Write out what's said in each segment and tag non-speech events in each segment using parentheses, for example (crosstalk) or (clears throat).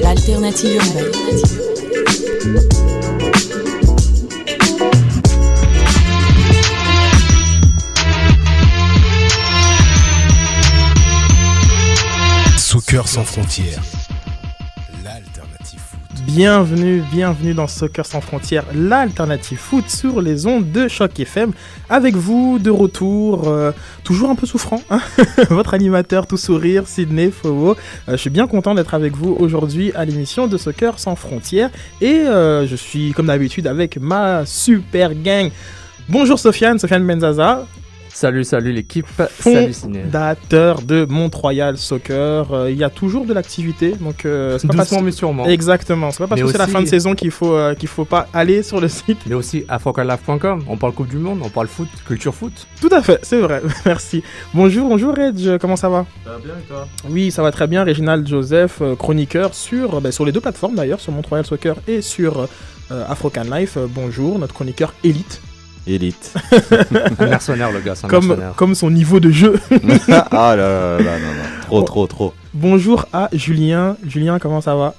l'alternative urbaine. Soccer sans frontières. Bienvenue, bienvenue dans Soccer sans frontières, l'alternative foot sur les ondes de Choc FM. Avec vous, de retour, euh, toujours un peu souffrant, hein (laughs) votre animateur tout sourire, Sydney Fowo. Euh, je suis bien content d'être avec vous aujourd'hui à l'émission de Soccer sans frontières. Et euh, je suis comme d'habitude avec ma super gang. Bonjour Sofiane, Sofiane Benzaza, Salut, salut l'équipe. Salut Ciné. fondateur de Mont-Royal Soccer. Euh, il y a toujours de l'activité, donc euh, c'est pas parce Doucement mais sûrement. Exactement, c'est pas parce Mais que c'est la fin de saison qu'il faut euh, qu'il faut pas aller sur le site. Mais aussi afrocalaf.com. On parle Coupe du Monde, on parle foot, culture foot. Tout à fait, c'est vrai. (laughs) Merci. Bonjour, bonjour Reg, comment ça va? Ça va bien et toi? Oui, ça va très bien. Réginald Joseph, chroniqueur sur ben, sur les deux plateformes d'ailleurs, sur Mont-Royal Soccer et sur euh, Afrocan Life. Bonjour, notre chroniqueur élite, Élite. Un mercenaire, le gars, un comme mercenaire. comme son niveau de jeu. (laughs) ah là là là. Trop, trop, trop. bonjour à Julien. Julien, comment ça va?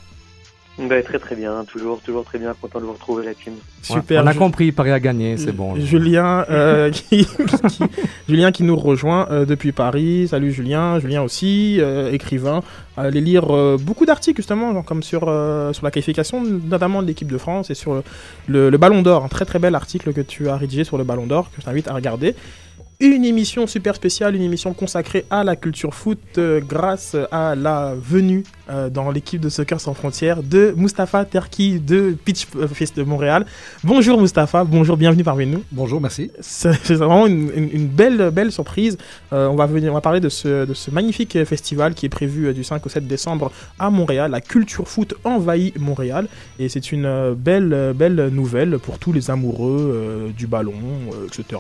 Bah, très très bien, toujours, toujours très bien, content de vous retrouver la team. Ouais, Super. On a compris, Paris a gagné, c'est bon. Julien, euh, (laughs) qui, qui- Julien qui nous rejoint euh, depuis Paris. Salut Julien, Julien aussi, euh, écrivain. Allez lire euh, beaucoup d'articles justement, genre comme sur, euh, sur la qualification, notamment de l'équipe de France et sur le, le Ballon d'Or. Un très très bel article que tu as rédigé sur le Ballon d'Or que je t'invite à regarder. Une émission super spéciale, une émission consacrée à la culture foot euh, grâce à la venue euh, dans l'équipe de Soccer sans frontières de Mustapha Terki de Pitch Fest de Montréal. Bonjour Mustapha, bonjour, bienvenue parmi nous. Bonjour, merci. C'est vraiment une, une- une belle, belle surprise. Euh, on, va venir, on va parler de ce, de ce magnifique festival qui est prévu du 5 au 7 décembre à Montréal. La culture foot envahit Montréal. Et c'est une belle, belle nouvelle pour tous les amoureux du ballon, etc.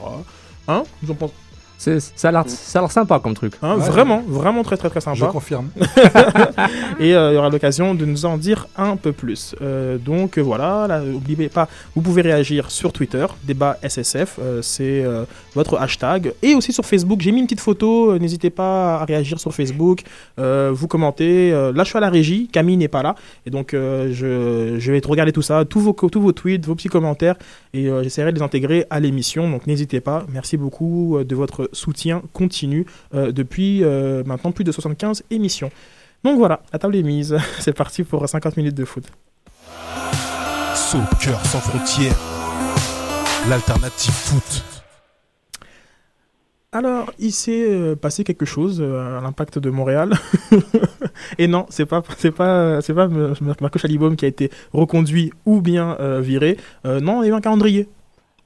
Hein? Vous en pensez C'est- Ça a l'air ça a l'air sympa comme truc. hein Ouais. Vraiment, vraiment très, très, très Je sympa. confirme. (laughs) (laughs) Et euh, il y aura l'occasion de nous en dire un peu plus. Euh, donc euh, voilà, là, n'oubliez pas, vous pouvez réagir sur Twitter, débat SSF, euh, c'est euh, votre hashtag. Et aussi sur Facebook, j'ai mis une petite photo, euh, n'hésitez pas à réagir sur Facebook, euh, vous commentez. Euh, là, je suis à la régie, Camille n'est pas là. Et donc, euh, je, je vais te regarder tout ça, tous vos, tous vos tweets, vos petits commentaires, et euh, j'essaierai de les intégrer à l'émission. Donc n'hésitez pas. Merci beaucoup euh, de votre soutien continu euh, depuis euh, maintenant plus de 75 émissions. Donc voilà, la table est mise. (laughs) C'est parti pour 50 minutes de foot. Soccer sans frontières. L'alternative foot. Alors, il s'est euh, passé quelque chose à l'impact de Montréal. (laughs) Et non, c'est pas c'est pas c'est pas Marco Chalibaume qui a été reconduit ou bien euh, viré. Euh, non, il y a eu un calendrier.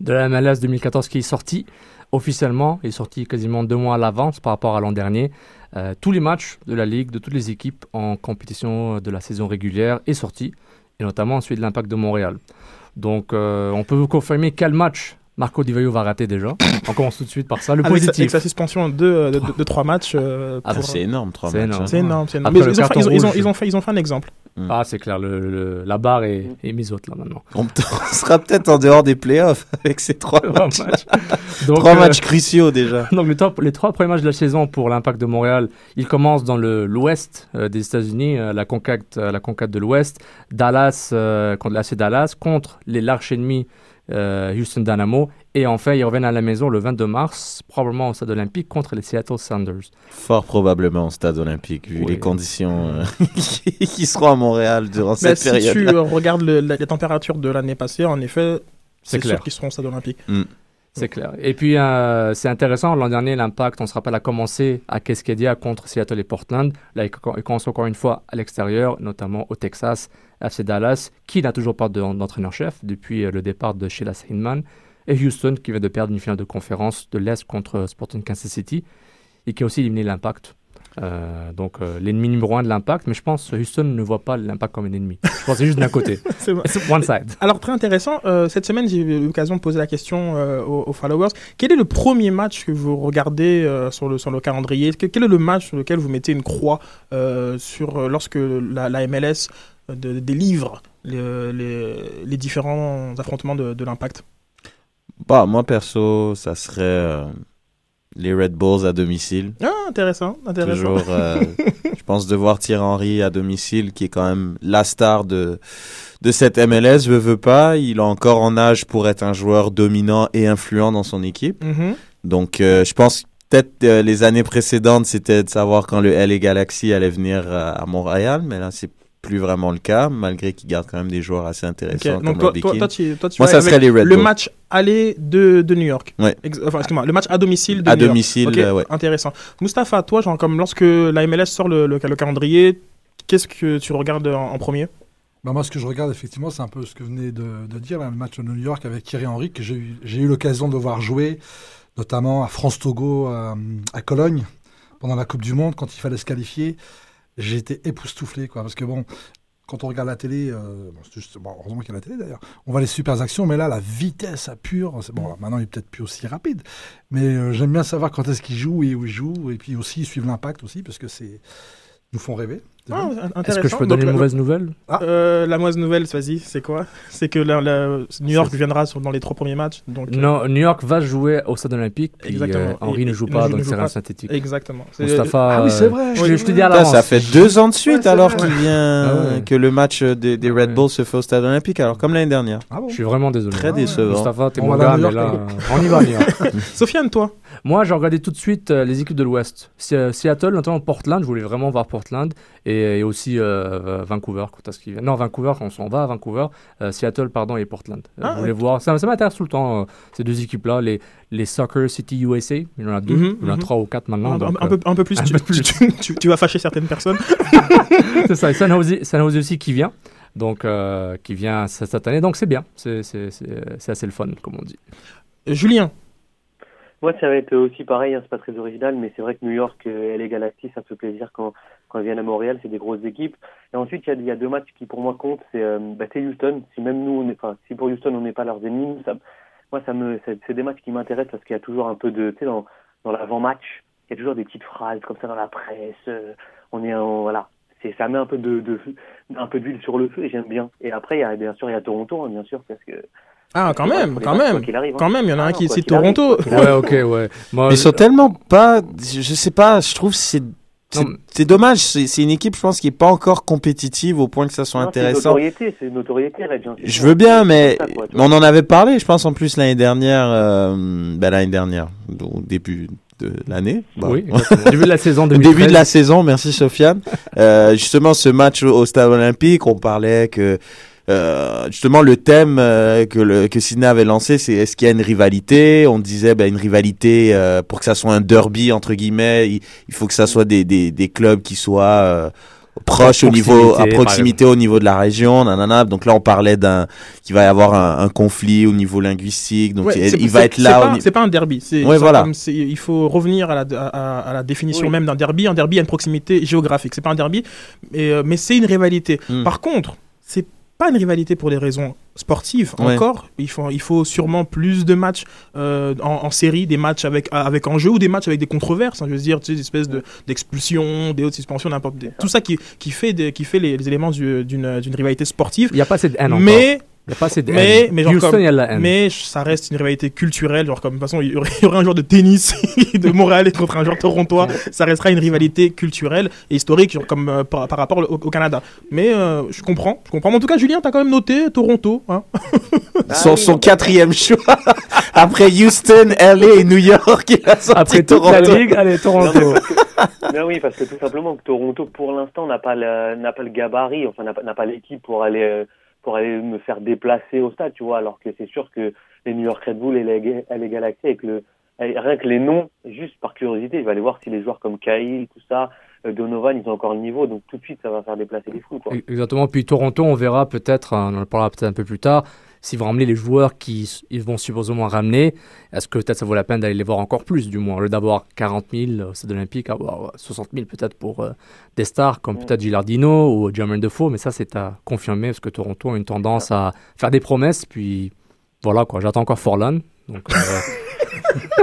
De la MLS 2014 qui est sorti officiellement, il est sorti quasiment deux mois à l'avance par rapport à l'an dernier. Euh, tous les matchs de la Ligue, de toutes les équipes en compétition de la saison régulière est sorti, et notamment celui de l'Impact de Montréal. Donc, euh, on peut vous confirmer quel match Marco Di Vaio va rater déjà. On commence tout de suite par ça. Le Avec sa, avec positif. sa suspension de, de, de- de trois matchs. euh, Ah, pour- c'est énorme, trois C'est matchs. énorme. c'est énorme, c'est énorme. Après Mais le ils, ont fait, ils, ont, ils ont- rouge. ils ont fait, ils ont fait un exemple. Ah, c'est clair, le- le- la barre est, est mise haute là maintenant. On, (laughs) sera peut-être en dehors des playoffs (laughs) avec ces trois matchs. (laughs) Donc, trois euh, matchs cruciaux déjà. Donc les, top- les trois premiers matchs de la saison pour l'Impact de Montréal, ils commencent dans le- l'ouest euh, des États-Unis, euh, la conquête, euh, la conquête de l'ouest, Dallas euh, contre l'AC Dallas contre les larges ennemis Houston Dynamo. Et enfin, ils reviennent à la maison le 22 mars, probablement au stade olympique contre les Seattle Sounders. Fort probablement au stade olympique, vu Oui. les conditions euh, (laughs) qui seront à Montréal durant Mais cette si période. tu euh, regardes le- la, la température de l'année passée, en effet, C'est sûr qu'ils seront au stade olympique. C'est clair. Et puis, euh, c'est intéressant, l'an dernier, l'Impact, on se rappelle, a commencé à Cascadia contre Seattle et Portland. Là, il co- il commence encore une fois à l'extérieur, notamment au Texas, FC Dallas, qui n'a toujours pas de- d'entraîneur-chef depuis euh, le départ de Sheila Heinman. Et Houston, qui vient de perdre une finale de conférence de l'Est contre Sporting Kansas City, et qui a aussi éliminé l'Impact. Euh, donc, euh, l'ennemi numéro un de l'Impact, mais je pense que Houston ne voit pas l'Impact comme un ennemi. Je pense que c'est juste d'un côté. (laughs) C'est one side. Alors, très intéressant, euh, cette semaine, j'ai eu l'occasion de poser la question euh, aux, aux followers. Quel est le premier match que vous regardez euh, sur, le, sur le calendrier? Que- Quel est le match sur lequel vous mettez une croix euh, sur, lorsque la, la MLS de- délivre les, les, les différents affrontements de, de l'impact? Bah, moi, perso, ça serait euh, les Red Bulls à domicile. Ah, intéressant, intéressant. Toujours, euh, (laughs) je pense, de voir Thierry Henry à domicile, qui est quand même la star de, de cette MLS, veut, veut pas. Il est encore en âge pour être un joueur dominant et influent dans son équipe. Mhm. Donc, euh, je pense peut-être euh, les années précédentes, c'était de savoir quand le LA Galaxy allait venir euh, à Montréal, mais là, c'est plus vraiment le cas, malgré qu'il garde quand même des joueurs assez intéressants Donc, comme toi, Robbie toi, toi, tu, toi, tu Moi, ça serait les Red le Bulls. match aller de, de New York. Ouais. Enfin, excuse-moi, le match à domicile de À New York. domicile, Ok, euh, ouais. Intéressant. Mustapha, toi, genre, comme lorsque la MLS sort le, le- le calendrier, qu'est-ce que tu regardes en, en premier? Bah, moi, ce que je regarde, effectivement, c'est un peu ce que vous venez de, de dire, là, le match de New York avec Thierry Henry, que j'ai eu, l'occasion de voir jouer, notamment à France-Togo, euh, à Cologne, pendant la Coupe du Monde, quand il fallait se qualifier. J'ai été époustouflé, quoi, parce que bon, quand on regarde la télé, euh, bon, c'est juste- bon, heureusement qu'il y a la télé d'ailleurs, on voit les super actions, mais là, la vitesse à pure, c'est bon, là, maintenant il est peut-être plus aussi rapide, mais euh, j'aime bien savoir quand est-ce qu'il joue et où il joue, et puis aussi suivre l'impact aussi, parce que c'est nous font rêver. C'est Ah. Est-ce que je peux Donc, donner une mauvaise nouvelle Euh, la mauvaise nouvelle, vas-y, c'est quoi? C'est que la- la- New York viendra sur- dans les trois premiers matchs. Donc, euh, Non, New York va jouer au stade olympique. Puis, Exactement. euh, Henry Et- ne joue pas ne joue terrain pas. synthétique. Exactement. C'est- Mustapha, Ah oui, c'est euh, vrai. Je, Oui, je te dis à l'avance. ça fait deux ans de suite Ouais, c'est alors qu'il vient Ah ouais. que le match des, des Red Ouais. Bulls se fait au stade olympique, alors comme l'année dernière. Ah bon Je suis vraiment désolé. Très Ah ouais. décevant. Mustapha, t'es On mon gars, mais là, euh, on y va. (laughs) Sofiane, toi Moi, j'ai regardé tout de suite euh, les équipes de l'Ouest. Euh, Seattle, notamment Portland, je voulais vraiment voir Portland. Et, et aussi euh, Vancouver, quand est-ce viennent. Non, Vancouver, on s'en va à Vancouver. Euh, Seattle, pardon, et Portland. Euh, Ah, voulais ok. voir? Ça, ça m'intéresse tout le temps, euh, ces deux équipes-là. Les, les Soccer City USA, il y en a deux. Mhm, il y en a mhm. trois ou quatre maintenant. un, donc, un peu, un peu plus, (laughs) un tu, peu plus. tu- tu- tu vas fâcher certaines personnes. (laughs) c'est ça. Et San Jose, San Jose aussi qui vient. Donc, euh, qui vient cette année. Donc, c'est bien. C'est c'est- c'est- c'est assez le fun, comme on dit. Julien, Moi, ça va être aussi pareil, hein, c'est pas très original, mais c'est vrai que New York et les Galaxy, ça me fait plaisir quand, quand ils viennent à Montréal, c'est des grosses équipes. Et ensuite, il y a, il y a deux matchs qui pour moi comptent, c'est euh, bah, Houston. Si même nous, on est, enfin, si pour Houston on n'est pas leurs ennemis, ça, moi, ça me, c'est des matchs qui m'intéressent parce qu'il y a toujours un peu de, tu sais, dans, dans l'avant-match, il y a toujours des petites phrases comme ça dans la presse. euh, on est, en, voilà, c'est, ça met un peu de, de, un peu d'huile sur le feu et j'aime bien. Et après, il y a bien sûr, il y a Toronto, hein, bien sûr, parce que ah, quand vrai, même, quand même, arrive, hein. quand même, il y en a Ah un non, qui qu'il arrive, Toronto. arrive. Ouais, ok, ouais. Moi, Mais ils sont tellement pas, je, je sais pas, je trouve que c'est c'est- dommage. C'est c'est une équipe, je pense, qui est pas encore compétitive au point que ça soit Non, c'est intéressant. notoriété, c'est notoriété, Je veux bien, mais ça, quoi, tu mais on en avait parlé, je pense, en plus l'année dernière, euh, ben, l'année dernière, au début de l'année. Bon. Oui, (laughs) début de la saison Au 2013. début de la saison, merci Sofiane. Euh, justement, ce match au, au stade olympique, on parlait que euh, justement le thème euh, que, le, que Sydney avait lancé, c'est est-ce qu'il y a une rivalité? On disait ben, une rivalité euh, pour que ça soit un derby entre guillemets, il, il faut que ça soit des, des, des clubs qui soient euh, proches au niveau à proximité, au niveau de la région nanana. donc là on parlait d'un qu'il va y avoir un, un conflit au niveau linguistique donc Ouais, il, c'est- il va être là pas- C'est pas un derby. c'est- Ouais, voilà. il faut revenir à la, à, à la définition Oui. même d'un derby. Un derby a une proximité géographique. C'est pas un derby, mais, euh, mais c'est une rivalité. Hmm. Par contre, c'est pas une rivalité pour des raisons sportives Ouais. encore. Il faut, il faut sûrement plus de matchs euh, en, en série, des matchs avec, avec enjeu ou des matchs avec des controverses. hein, je veux dire, tu sais, des espèces de- d'expulsions, des hautes suspensions, n'importe. des- Tout ça qui, qui fait, des- qui fait les, les éléments du- d'une d'une rivalité sportive. Il n'y a pas cette haine encore. Mais Il n'y a pas assez de Mais, haine. mais, genre Houston, comme- il y a de la haine. mais ça reste une rivalité culturelle. Genre comme de toute façon, il y aurait, (laughs) un joueur de tennis (laughs) de Montréal contre un joueur torontois. Ça restera une rivalité culturelle et historique, genre comme euh, par, par rapport au, au Canada. Mais euh, je comprends, je comprends. Mais en tout cas, Julien, t'as quand même noté Toronto. Hein (laughs) son, son quatrième choix. Après Houston, LA et New York, il a sorti Après toute Toronto. la ligue, allez, Toronto. Mais oui, parce que tout simplement que Toronto, pour l'instant, n'a pas le, n'a pas le gabarit, enfin n'a pas, n'a pas l'équipe pour aller euh, pour aller me faire déplacer au stade, tu vois. Alors que c'est sûr que les New York Red Bull et les, les Galaxy avec le rien que les noms, juste par curiosité, je vais aller voir si les joueurs comme Kyle, tout ça, euh, Donovan, ils ont encore le niveau, donc tout de suite ça va faire déplacer les fous. Exactement. Puis Toronto, on verra peut-être, euh, on en parlera peut-être un peu plus tard, s'ils vont ramener les joueurs qu'ils ils vont supposément ramener. Est-ce que peut-être ça vaut la peine d'aller les voir encore plus, du moins, au lieu d'avoir 40 000 au stade olympique, avoir 60 000 peut-être pour euh, des stars comme peut-être Gilardino ou Jermaine Defoe, mais ça c'est à confirmer parce que Toronto a une tendance à faire des promesses, puis voilà quoi. J'attends encore Forlan. Donc, euh, (laughs)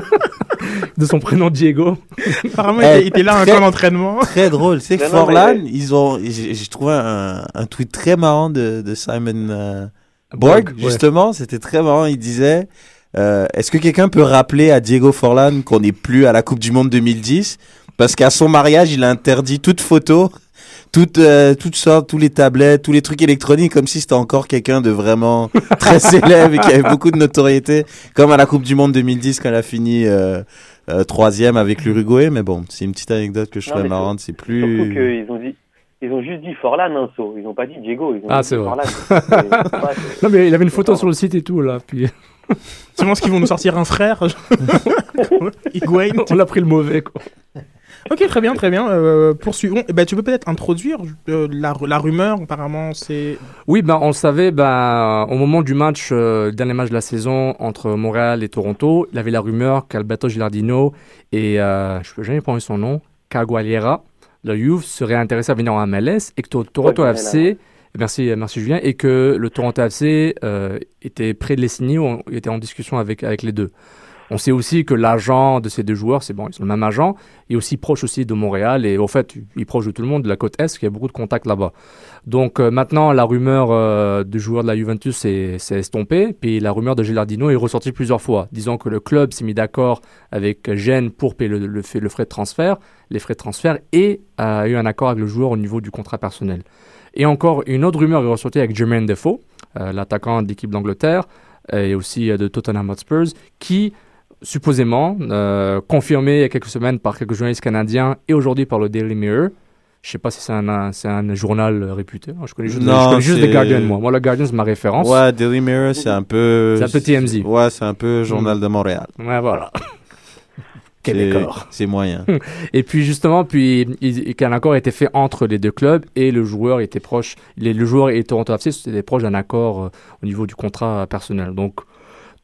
de son prénom Diego. Apparemment, Eh, il était là un très- camp d'entraînement. Très drôle. C'est que Forlan, mais- ils ont, j'ai j'ai trouvé un, un tweet très marrant de, de Simon euh, Borg, justement. C'était très marrant. Il disait, euh, est-ce que quelqu'un peut rappeler à Diego Forlan qu'on n'est plus à la Coupe du Monde 2010? Parce qu'à son mariage, il a interdit toute photo, toutes, euh, toutes sortes, tous les tablettes, tous les trucs électroniques, comme si c'était encore quelqu'un de vraiment (laughs) très célèbre et qui avait beaucoup de notoriété, comme à la Coupe du Monde 2010 quand elle a fini euh, euh, troisième avec l'Uruguay. Mais bon, c'est une petite anecdote que je Non, mais marrante. C'est Surtout plus. qu'ils ont dit, ils ont juste dit Forlan, hein. Ils ont pas dit Diego, ils ont Ah, c'est vrai. (laughs) C'est- c'est Non mais il avait une photo sur le site et tout là. Puis Tu penses qu'ils vont nous sortir un frère (laughs) Higuain on a pris le mauvais quoi. Ok, très bien, très bien. Euh, poursuivons. Eh ben, tu peux peut-être introduire euh, la, la rumeur, apparemment, c'est... Oui, ben, on le savait, ben, au moment du match, euh, le dernier match de la saison entre Montréal et Toronto, il y avait la rumeur qu'Alberto Gilardino et, euh, je peux jamais prononcer son nom, Cagualiera, le Juve, serait intéressé à venir en MLS et que To- Toronto Ouais, FC, merci, merci Julien, et que le Toronto FC euh, était prêt de les signer, ou on- était en discussion avec, avec les deux. On sait aussi que l'agent de ces deux joueurs, c'est bon, ils sont le même agent, est aussi proche aussi de Montréal et au fait, il est proche de tout le monde, de la côte Est, il y a beaucoup de contacts là-bas. Donc euh, maintenant, la rumeur euh, du joueur de la Juventus s'est estompée, puis la rumeur de Gilardino est ressortie plusieurs fois, disant que le club s'est mis d'accord avec Gênes pour payer le, le, frais de transfert, les frais de transfert, et a eu un accord avec le joueur au niveau du contrat personnel. Et encore, une autre rumeur est ressortie avec Jermaine Defoe, euh, l'attaquant de l'équipe d'Angleterre, euh, et aussi euh, de Tottenham Hotspurs, qui supposément, euh, confirmé il y a quelques semaines par quelques journalistes canadiens et aujourd'hui par le Daily Mirror. Je sais pas si c'est un, journal réputé. Je connais juste, Non, je connais juste The Guardian, moi. Moi, le Guardian, c'est ma référence. Ouais, Daily Mirror, c'est un peu. C'est un peu TMZ. Ouais, c'est un peu Journal de Montréal. Ouais, voilà. (laughs) C'est- moyen. (laughs) Et puis justement, puis il- qu'un accord a été fait entre les deux clubs et le joueur était proche. les- le joueur et Toronto FC étaient proches d'un accord euh, au niveau du contrat personnel. Donc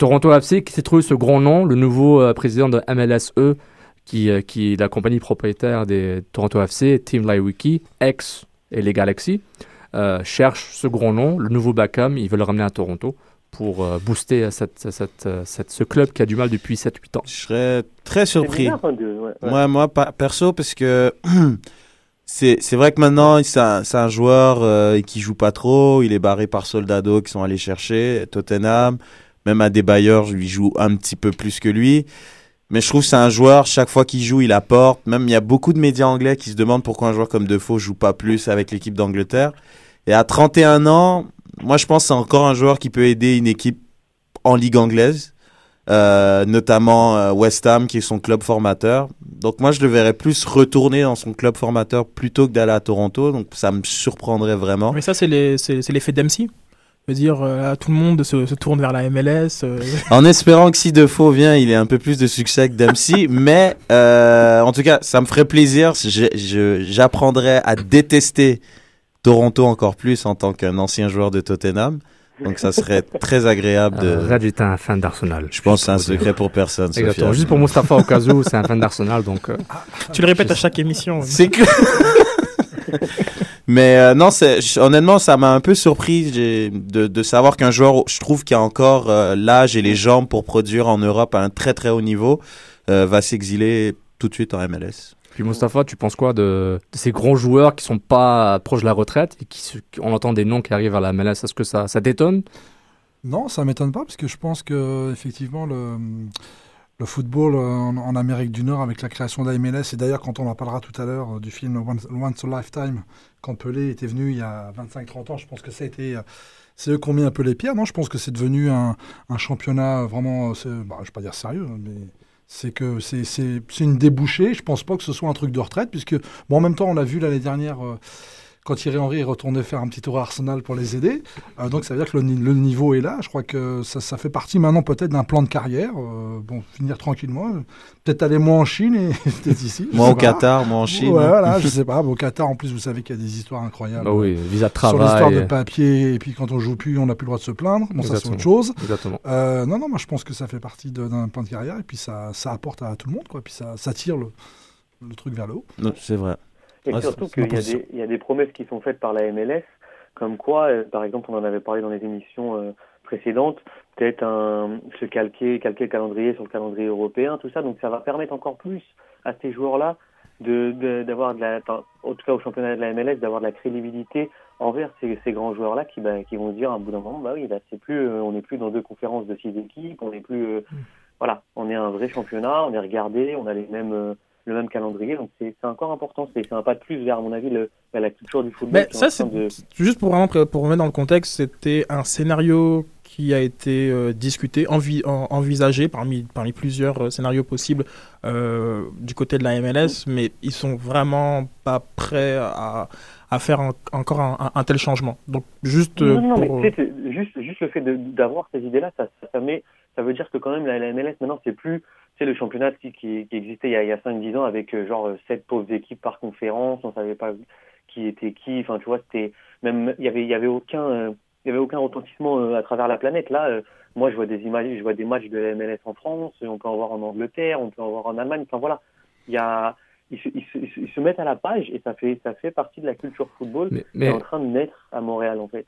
Toronto FC qui s'est trouvé ce grand nom, le nouveau euh, président de MLSE, qui, euh, qui est la compagnie propriétaire des Toronto FC, Team Laiwiki, ex et les Galaxy, euh, cherche ce grand nom, le nouveau Beckham, ils veulent le ramener à Toronto pour euh, booster cette, cette, cette- ce club qui a du mal depuis 7-8 ans. Je serais très surpris. bizarre, hein, de- ouais, ouais. Moi, moi, pa- perso, parce que (clears throat) c'est c'est vrai que maintenant, c'est un, c'est un joueur euh, qui joue pas trop. Il est barré par Soldado qui sont allés chercher. Tottenham, même à des bailleurs, je lui joue un petit peu plus que lui. Mais je trouve que c'est un joueur, chaque fois qu'il joue, il apporte. Même il y a beaucoup de médias anglais qui se demandent pourquoi un joueur comme Defoe joue pas plus avec l'équipe d'Angleterre. Et à 31 ans, moi je pense que c'est encore un joueur qui peut aider une équipe en ligue anglaise. Euh, notamment euh, West Ham qui est son club formateur. Donc moi je le verrais plus retourner dans son club formateur plutôt que d'aller à Toronto. Donc ça me surprendrait vraiment. Mais ça, c'est l'effet Dempsey. Je veux dire, euh, tout le monde se, se tourne vers la MLS. euh, (laughs) En espérant que si Defoe vient, il ait un peu plus de succès que Dempsey. mais euh, en tout cas, ça me ferait plaisir. J'apprendrais à détester Toronto encore plus en tant qu'un ancien joueur de Tottenham. Donc ça serait très agréable de... Red est un fan d'Arsenal. Je pense que c'est un secret pour personne. Exactement. Juste pour Mustapha au cas où, c'est un fan d'Arsenal, donc. euh, tu le répètes à chaque émission. C'est que... (laughs) (laughs) Mais euh, non, c'est honnêtement, ça m'a un peu surpris de, de savoir qu'un joueur, je trouve, qui a encore euh, l'âge et les jambes pour produire en Europe à un très très haut niveau, euh, va s'exiler tout de suite en MLS. Puis Mustapha, tu penses quoi de, de ces grands joueurs qui sont pas proches de la retraite et qui, on entend des noms qui arrivent à la MLS Est-ce que ça, ça t'étonne? Non, ça m'étonne pas, parce que je pense que effectivement le, le football en, en Amérique du Nord, avec la création de et d'ailleurs quand on en parlera tout à l'heure euh, du film Once, a Lifetime, quand Pelé était venu il y a 25-30 ans, je pense que ça a été... euh, C'est eux qui ont mis un peu les pierres, non? Je pense que c'est devenu un, championnat vraiment, euh, bah, je vais pas dire sérieux, hein, mais c'est que c'est une débouchée. Je pense pas que ce soit un truc de retraite, puisque, bon, en même temps, on l'a vu l'année dernière, euh, quand Thierry Henry est retourné faire un petit tour à Arsenal pour les aider. Euh, donc ça veut dire que le, ni- le niveau est là. Je crois que ça, ça fait partie maintenant peut-être d'un plan de carrière. Euh, bon, finir tranquillement. euh, Peut-être aller moins en Chine et (laughs) peut-être ici. Moi au pas. Qatar, moi en Chine. Ouais, voilà, (laughs) je sais pas. Au Qatar, en plus, vous savez qu'il y a des histoires incroyables. Bah oui, visa de Sur l'histoire travail. de papier, et puis quand on joue plus, on n'a plus le droit de se plaindre. Bon, ça, c'est autre chose. Exactement. Euh, non, non, moi, je pense que ça fait partie de- d'un plan de carrière, et puis ça, ça apporte à tout le monde, quoi. Puis ça, ça tire le, le truc vers le haut. Non, C'est vrai. Et Ouais, surtout qu'il y, a des- il y a des promesses qui sont faites par la MLS, comme quoi, euh, par exemple, on en avait parlé dans les émissions euh, précédentes, peut-être se calquer, calquer le calendrier sur le calendrier européen, tout ça. Donc ça va permettre encore plus à ces joueurs-là de de- d'avoir de, la, en tout cas au championnat de la MLS, d'avoir de la crédibilité envers ces, ces grands joueurs-là qui, bah, qui vont se dire à un bout d'un moment, bah oui, là, c'est plus, euh, on n'est plus dans deux conférences de six équipes, on n'est plus, euh, voilà, on est un vrai championnat, on est regardé, on a les mêmes, euh, le même calendrier, donc c'est encore important, c'est un pas de plus vers, à mon avis, le, vers la culture du football. Mais ça, c'est de- juste pour vraiment pour remettre dans le contexte, c'était un scénario qui a été euh, discuté, envi- en- envisagé parmi, parmi plusieurs euh, scénarios possibles euh, du côté de la MLS, mais ils sont vraiment pas prêts à, à faire encore un, un- un tel changement. Donc juste Non, non, pour- mais juste, juste le fait d'avoir ces idées-là, ça, ça, ça met, ça veut dire que quand même la, la MLS maintenant c'est plus, c'est le championnat qui, qui, qui existait il y a, a 5-10 ans avec euh, genre euh, sept pauvres équipes par conférence, on savait pas qui était qui, enfin tu vois, c'était même il y avait il y avait aucun euh, il y avait aucun retentissement euh, à travers la planète. Là, euh, moi je vois des images, je vois des matchs de la MLS en France, on peut en voir en Angleterre, on peut en voir en Allemagne. Enfin voilà, il y a ils se, ils, se, ils se- mettent à la page et ça fait ça fait partie de la culture football Mais- qui est en train de naître à Montréal en fait.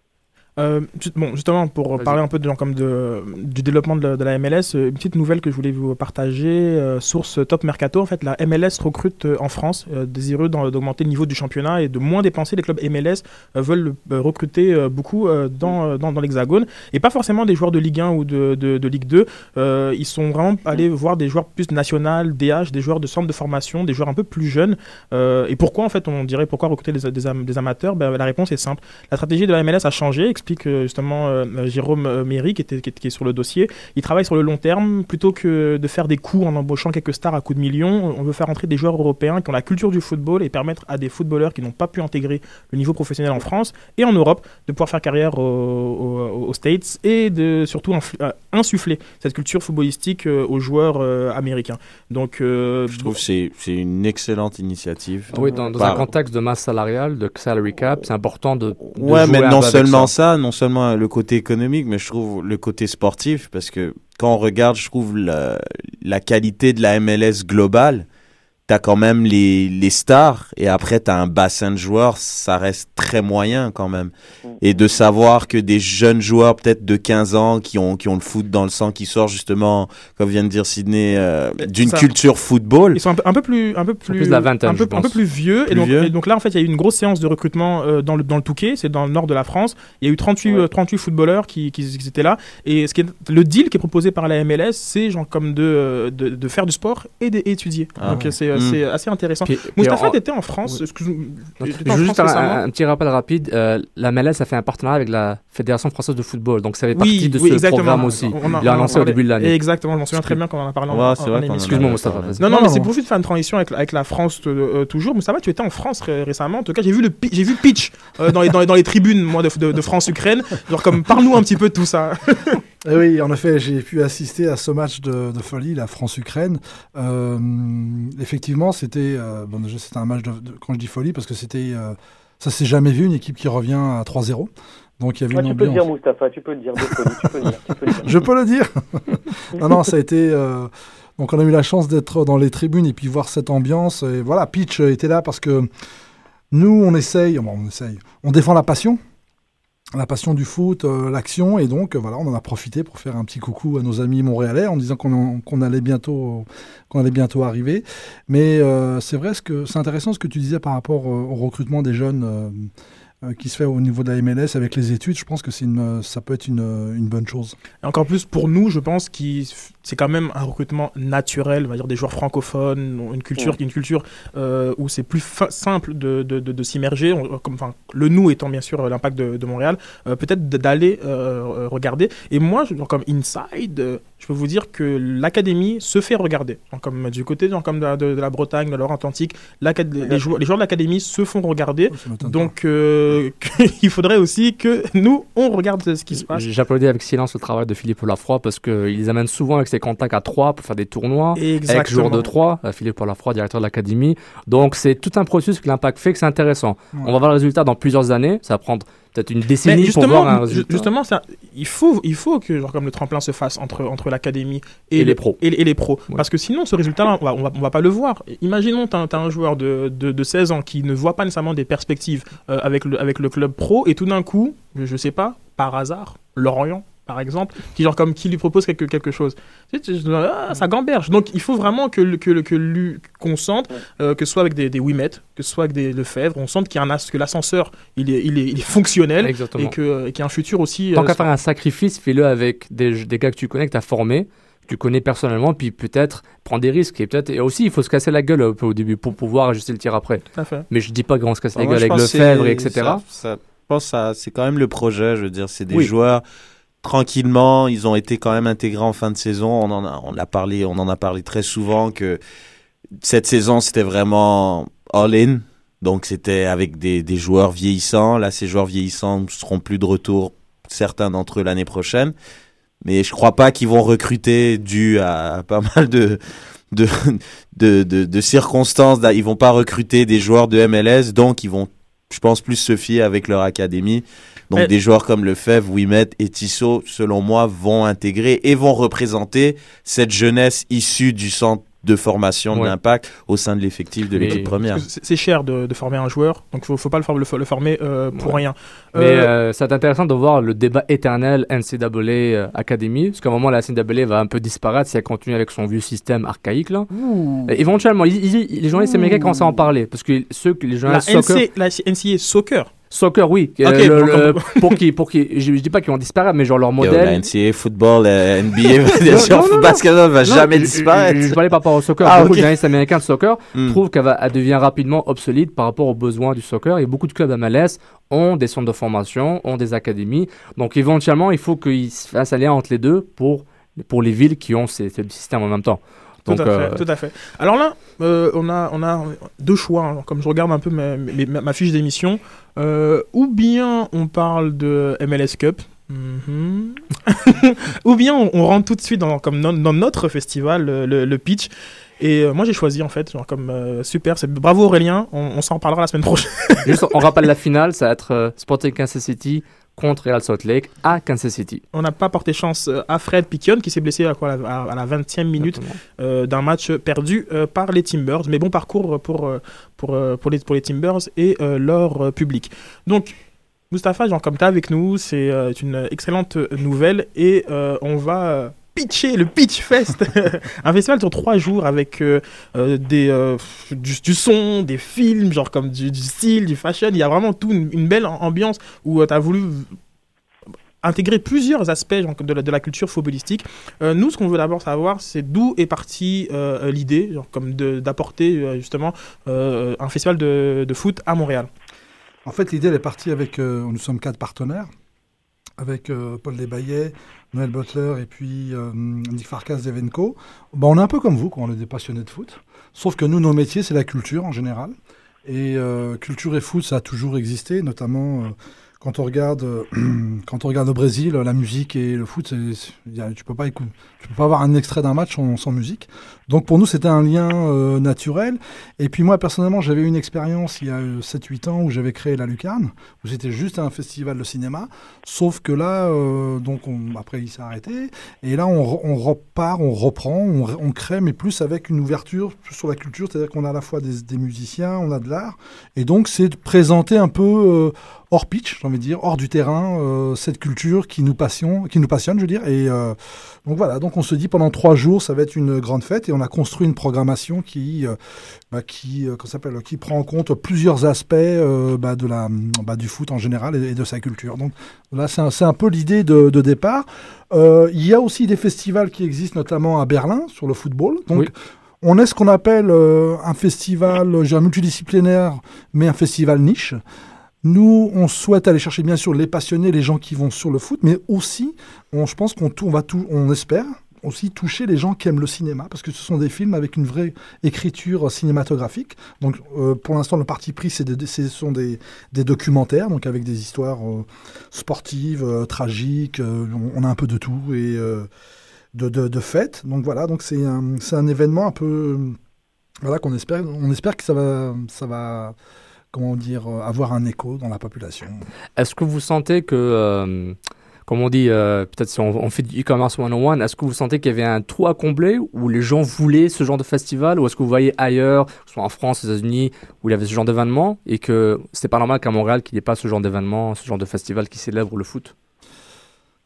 Euh, bon, justement, pour Vas-y. parler un peu de, comme de, du développement de la, de la MLS, euh, une petite nouvelle que je voulais vous partager, euh, source Top Mercato, en fait, la MLS recrute euh, en France, désireux d'augmenter le niveau du championnat et de moins dépenser. Les clubs MLS veulent recruter beaucoup dans, dans, dans l'Hexagone, et pas forcément des joueurs de Ligue 1 ou de, de, Ligue 2. Euh, ils sont vraiment allés voir des joueurs plus nationales, DH, des joueurs de centre de formation, des joueurs un peu plus jeunes. Et pourquoi, en fait, on dirait pourquoi recruter des, des, am- des amateurs? Ben, La réponse est simple. La stratégie de la MLS a changé, explique euh, justement euh, Jérôme euh, Méry, qui, était, qui, est- qui est sur le dossier. Il travaille sur le long terme. Plutôt que de faire des coups en embauchant quelques stars à coups de millions, on veut faire entrer des joueurs européens qui ont la culture du football et permettre à des footballeurs qui n'ont pas pu intégrer le niveau professionnel en France et en Europe de pouvoir faire carrière au- au- aux States et de surtout euh, insuffler cette culture footballistique euh, aux joueurs euh, américains. Donc, euh, Je trouve que c'est c'est une excellente initiative. Oui, dans, dans Par- un contexte de masse salariale, de salary cap, c'est important de, de Ouais, jouer mais non seulement ça. ça. Non seulement le côté économique, mais je trouve le côté sportif, parce que quand on regarde, je trouve la, la qualité de la MLS globale, t'as quand même les, les stars, et après t'as un bassin de joueurs, ça reste très moyen quand même. Et de savoir que des jeunes joueurs, peut-être de 15 ans, qui ont, qui ont le foot dans le sang, qui sortent justement, comme vient de dire Sydney, euh, d'une culture football. Ils sont un peu, un peu plus, un peu plus, plus de la vingtaine, un peu, un plus vieux. Plus et, donc, vieux. et donc là, en fait, il y a eu une grosse séance de recrutement euh, dans le dans le Touquet, c'est dans le nord de la France. Il y a eu 38, euh, 38 footballeurs qui, qui, qui étaient là. Et ce qui est, le deal qui est proposé par la MLS, c'est genre comme de, euh, de, de faire du sport et d'étudier. Ah. donc c'est euh, Mm. c'est assez intéressant. Puis- Moustapha, en- t'étais en France. Oui. excuse- en juste France un, petit rappel rapide. euh, la MLS a fait un partenariat avec la Fédération française de football, donc ça fait Oui, partie de oui, ce exactement. programme aussi. On a- Il on en annoncé au début de l'année. Exactement, je m'en souviens très bien quand on en a parlé Ouais, en- en en a. Excuse-moi. Moustapha. Non, non, Non, mais c'est pour juste faire une transition avec, avec la France euh, toujours. Va, tu étais en France ré- récemment. En tout cas, j'ai vu le, j'ai vu pitch euh, dans, les, dans, les, dans les tribunes, moi, de, de, de France-Ukraine. Genre, comme, parle-nous un petit peu de tout ça. (laughs) Eh oui, en effet, j'ai pu assister à ce match de, de folie, la France-Ukraine. Euh, effectivement, c'était euh, bon, déjà, c'était un match de, de- quand je dis folie parce que c'était euh, ça s'est jamais vu une équipe qui revient à 3-0. Donc il y avait Ouais, une tu peux le ambiance. dire, Mustapha, tu peux le dire, folie, tu peux le dire, tu peux le dire. (laughs) Je peux le dire. (laughs) non, non, ça a été. euh, donc, on a eu la chance d'être dans les tribunes et puis voir cette ambiance. Et voilà, Pitch était là parce que nous, on essaye, bon, on essaye, on défend la passion, la passion du foot, euh, l'action, et donc euh, voilà, on en a profité pour faire un petit coucou à nos amis montréalais en disant qu'on qu'on allait bientôt, qu'on allait bientôt arriver. Mais euh, c'est vrai, ce que c'est intéressant ce que tu disais par rapport au recrutement des jeunes. qui se fait au niveau de la MLS avec les études, je pense que une, ça peut être une, une bonne chose. Et encore plus pour nous, je pense que c'est quand même un recrutement naturel, on va dire des joueurs francophones, une culture, une culture euh, où c'est plus simple de, de, de, de s'immerger, enfin, le nous étant bien sûr l'impact de, de Montréal, euh, peut-être d'aller euh, regarder. Et moi, genre, comme inside, euh, je peux vous dire que l'académie se fait regarder. Genre, comme du côté genre, comme de, la- de- de la Bretagne, de l'Or-Atlantique, l'acad- les, joueurs, les joueurs de l'académie se font regarder. M'étonne Donc, euh, (laughs) il faudrait aussi que nous, on regarde ce qui se passe. J'applaudis avec silence le travail de Philippe Olafroy parce qu'il les amène souvent avec ses contacts à 3 pour faire des tournois. Avec joueur de 3, Philippe Olafroy, directeur de l'académie. Donc c'est tout un processus que l'impact fait que c'est intéressant. Ouais. On va voir le résultat dans plusieurs années. Ça va prendre peut-être une décennie pour voir un résultat. justement ça, il, faut, il faut que genre, comme le tremplin se fasse entre, entre l'académie et, Et les pros. Et, et les pros. Ouais. Parce que sinon, ce résultat-là, on va, on, va, on va pas le voir. Imaginons, tu as, un joueur de, de, de 16 ans qui ne voit pas nécessairement des perspectives euh, avec, le, avec le club pro, et tout d'un coup, je, je sais pas, par hasard, Lorient, par exemple, qui, genre, comme, qui lui propose quelque, quelque chose. Ah, ça gamberge. Donc, il faut vraiment que, le- que, le- que lui- qu'on sente, euh, que ce soit avec des, des Wimet, que ce soit avec des Lefebvre, on sente qu'il y a un as- que l'ascenseur, il est, il, est, il est fonctionnel Exactement. et que- et qu'il y a un futur aussi. Tant euh, qu'à faire un sacrifice, fais-le avec des, des gars que tu connais, que tu as formés, que tu connais personnellement, puis peut-être prendre des risques. Et, peut-être, et aussi, il faut se casser la gueule un peu au début pour pouvoir ajuster le tir après. tout à fait. Mais je dis pas qu'on se casse la gueule avec Lefebvre, etc. ça- ça- je pense que ça- c'est quand même le projet. Je veux dire, c'est des Oui. joueurs tranquillement. Ils ont été quand même intégrés en fin de saison. On en a, on a parlé, on en a parlé très souvent que cette saison c'était vraiment all-in. Donc c'était avec des, des joueurs vieillissants. Là, ces joueurs vieillissants seront plus de retour, certains d'entre eux l'année prochaine. Mais je crois pas qu'ils vont recruter dû à pas mal de de, de, de, de circonstances. Ils vont pas recruter des joueurs de MLS, donc ils vont, je pense, plus se fier avec leur académie. Donc Mais- des joueurs comme Lefebvre, Wimet et Tissot, selon moi, vont intégrer et vont représenter cette jeunesse issue du centre de formation de Ouais. l'impact au sein de l'effectif de l'équipe première. C'est- C'est cher de, de former un joueur, donc il ne faut pas le, for- le, for- le former euh, pour Ouais. rien. Mais Euh, euh, c'est intéressant de voir le débat éternel NCAA euh, Academy, parce qu'à un moment, la NCAA va un peu disparaître si elle continue avec son vieux système archaïque. Là. Et éventuellement, ils- ils- les journalistes américains commencent à en parler, parce que ceux que les la, journalistes soccer, NC, la NCAA Soccer, soccer, oui, euh, le- le- pour (laughs) qui, pour qui, je, je dis pas qu'ils vont disparaître, mais genre leur Yo, modèle. la NCAA football, (laughs) la NBA, bien sûr, non, non, non. basketball va Non, jamais disparaître. Je, je parlais par rapport au soccer. Ah, beaucoup ok. de journalistes américains de soccer Hmm. trouvent qu'elle va- elle devient rapidement obsolète par rapport aux besoins du soccer. Et beaucoup de clubs MLS ont des centres de formation, ont des académies. Donc éventuellement, il faut qu'ils se fassent aller entre les deux pour, pour les villes qui ont ces, ces systèmes en même temps. Tout, Donc, à fait, euh, tout à fait. Alors là, euh, on, a, on a deux choix. hein. Comme je regarde un peu ma, mes- ma- ma fiche d'émission, euh, ou bien on parle de MLS Cup, mhm. (laughs) ou bien on, on rentre tout de suite dans, comme dans, dans notre festival, le, le- le pitch. Et euh, moi j'ai choisi en fait, genre comme euh, super, c'est bravo Aurélien, on, on s'en parlera la semaine prochaine. juste, on rappelle la finale, ça va être euh, Sporting Kansas City contre Real Salt Lake à Kansas City. On n'a pas porté chance euh, à Fred Piquion qui s'est blessé à, quoi, à, la 20e minute euh, d'un match perdu euh, par les Timbers. Mais bon parcours pour, pour, pour, les, pour les Timbers et euh, leur public. Donc, Mustapha, genre, comme tu es avec nous, c'est une excellente nouvelle et on va pitcher le Pitch Fest. (laughs) un festival sur trois jours avec euh, euh, des, euh, du, du son, des films, genre comme du, du style, du fashion. Il y a vraiment tout une, une belle ambiance où tu as voulu intégrer plusieurs aspects genre, de, la, de la culture footballistique. Euh, nous, ce qu'on veut d'abord savoir, c'est d'où est partie euh, l'idée, genre, comme d'apporter euh, justement euh, un festival de, de foot à Montréal. En fait, l'idée, elle est partie avec. euh, nous sommes quatre partenaires, avec euh, Paul Desbaillet, Noël Butler et puis euh, Nick Farkas d'Evenco. Bon, on est un peu comme vous, quoi, on est des passionnés de foot. Sauf que nous, nos métiers, c'est la culture en général. Et euh, culture et foot, ça a toujours existé, notamment. euh, quand on regarde, euh, (clears throat) quand on regarde au Brésil, la musique et le foot, tu peux pas écouter, tu peux pas avoir un extrait d'un match sans, sans musique. Donc pour nous, c'était un lien euh, naturel. Et puis moi, personnellement, j'avais eu une expérience il y a 7-8 ans où j'avais créé la Lucarne, où c'était juste un festival de cinéma. Sauf que là, euh, donc on- après, il s'est arrêté. Et là, on, re- on repart, on reprend, on, crée, mais plus avec une ouverture sur la culture. C'est-à-dire qu'on a à la fois des, des musiciens, on a de l'art. Et donc, c'est de présenter un peu euh, hors pitch, j'ai envie envie de dire, hors du terrain, euh, cette culture qui nous passionne, qui nous passionne, je veux dire. Et euh, donc voilà, donc on se dit pendant trois jours, ça va être une grande fête et on a construit une programmation qui, euh, bah, qui, euh, s'appelle, qui prend en compte plusieurs aspects euh, bah, de la, bah, du foot en général et, et de sa culture. Donc là, c'est un, peu l'idée de, de départ. Il y a aussi des festivals qui existent, notamment à Berlin, sur le football. Donc Oui. on est ce qu'on appelle euh, un festival, euh, multidisciplinaire, mais un festival niche. Nous, on souhaite aller chercher bien sûr les passionnés, les gens qui vont sur le foot, mais aussi, je pense qu'on va tout, on espère aussi toucher les gens qui aiment le cinéma, parce que ce sont des films avec une vraie écriture cinématographique. Donc, euh, pour l'instant, le parti pris, c'est des- ce sont des, documentaires, donc avec des histoires euh, sportives, euh, tragiques. on, a un peu de tout et de, de, fêtes. Donc voilà, donc c'est un, un événement un peu, voilà, qu'on espère, on espère que ça va, ça va, comment dire, euh, avoir un écho dans la population. Est-ce que vous sentez que, euh, comme on dit, euh, peut-être si on, fait du e-commerce 101, est-ce que vous sentez qu'il y avait un trou à combler où les gens voulaient ce genre de festival ou est-ce que vous voyez ailleurs, que ce soit en France, aux États-Unis, où il y avait ce genre d'événement et que c'est pas normal qu'à Montréal qu'il n'y ait pas ce genre d'événement, ce genre de festival qui célèbre le foot?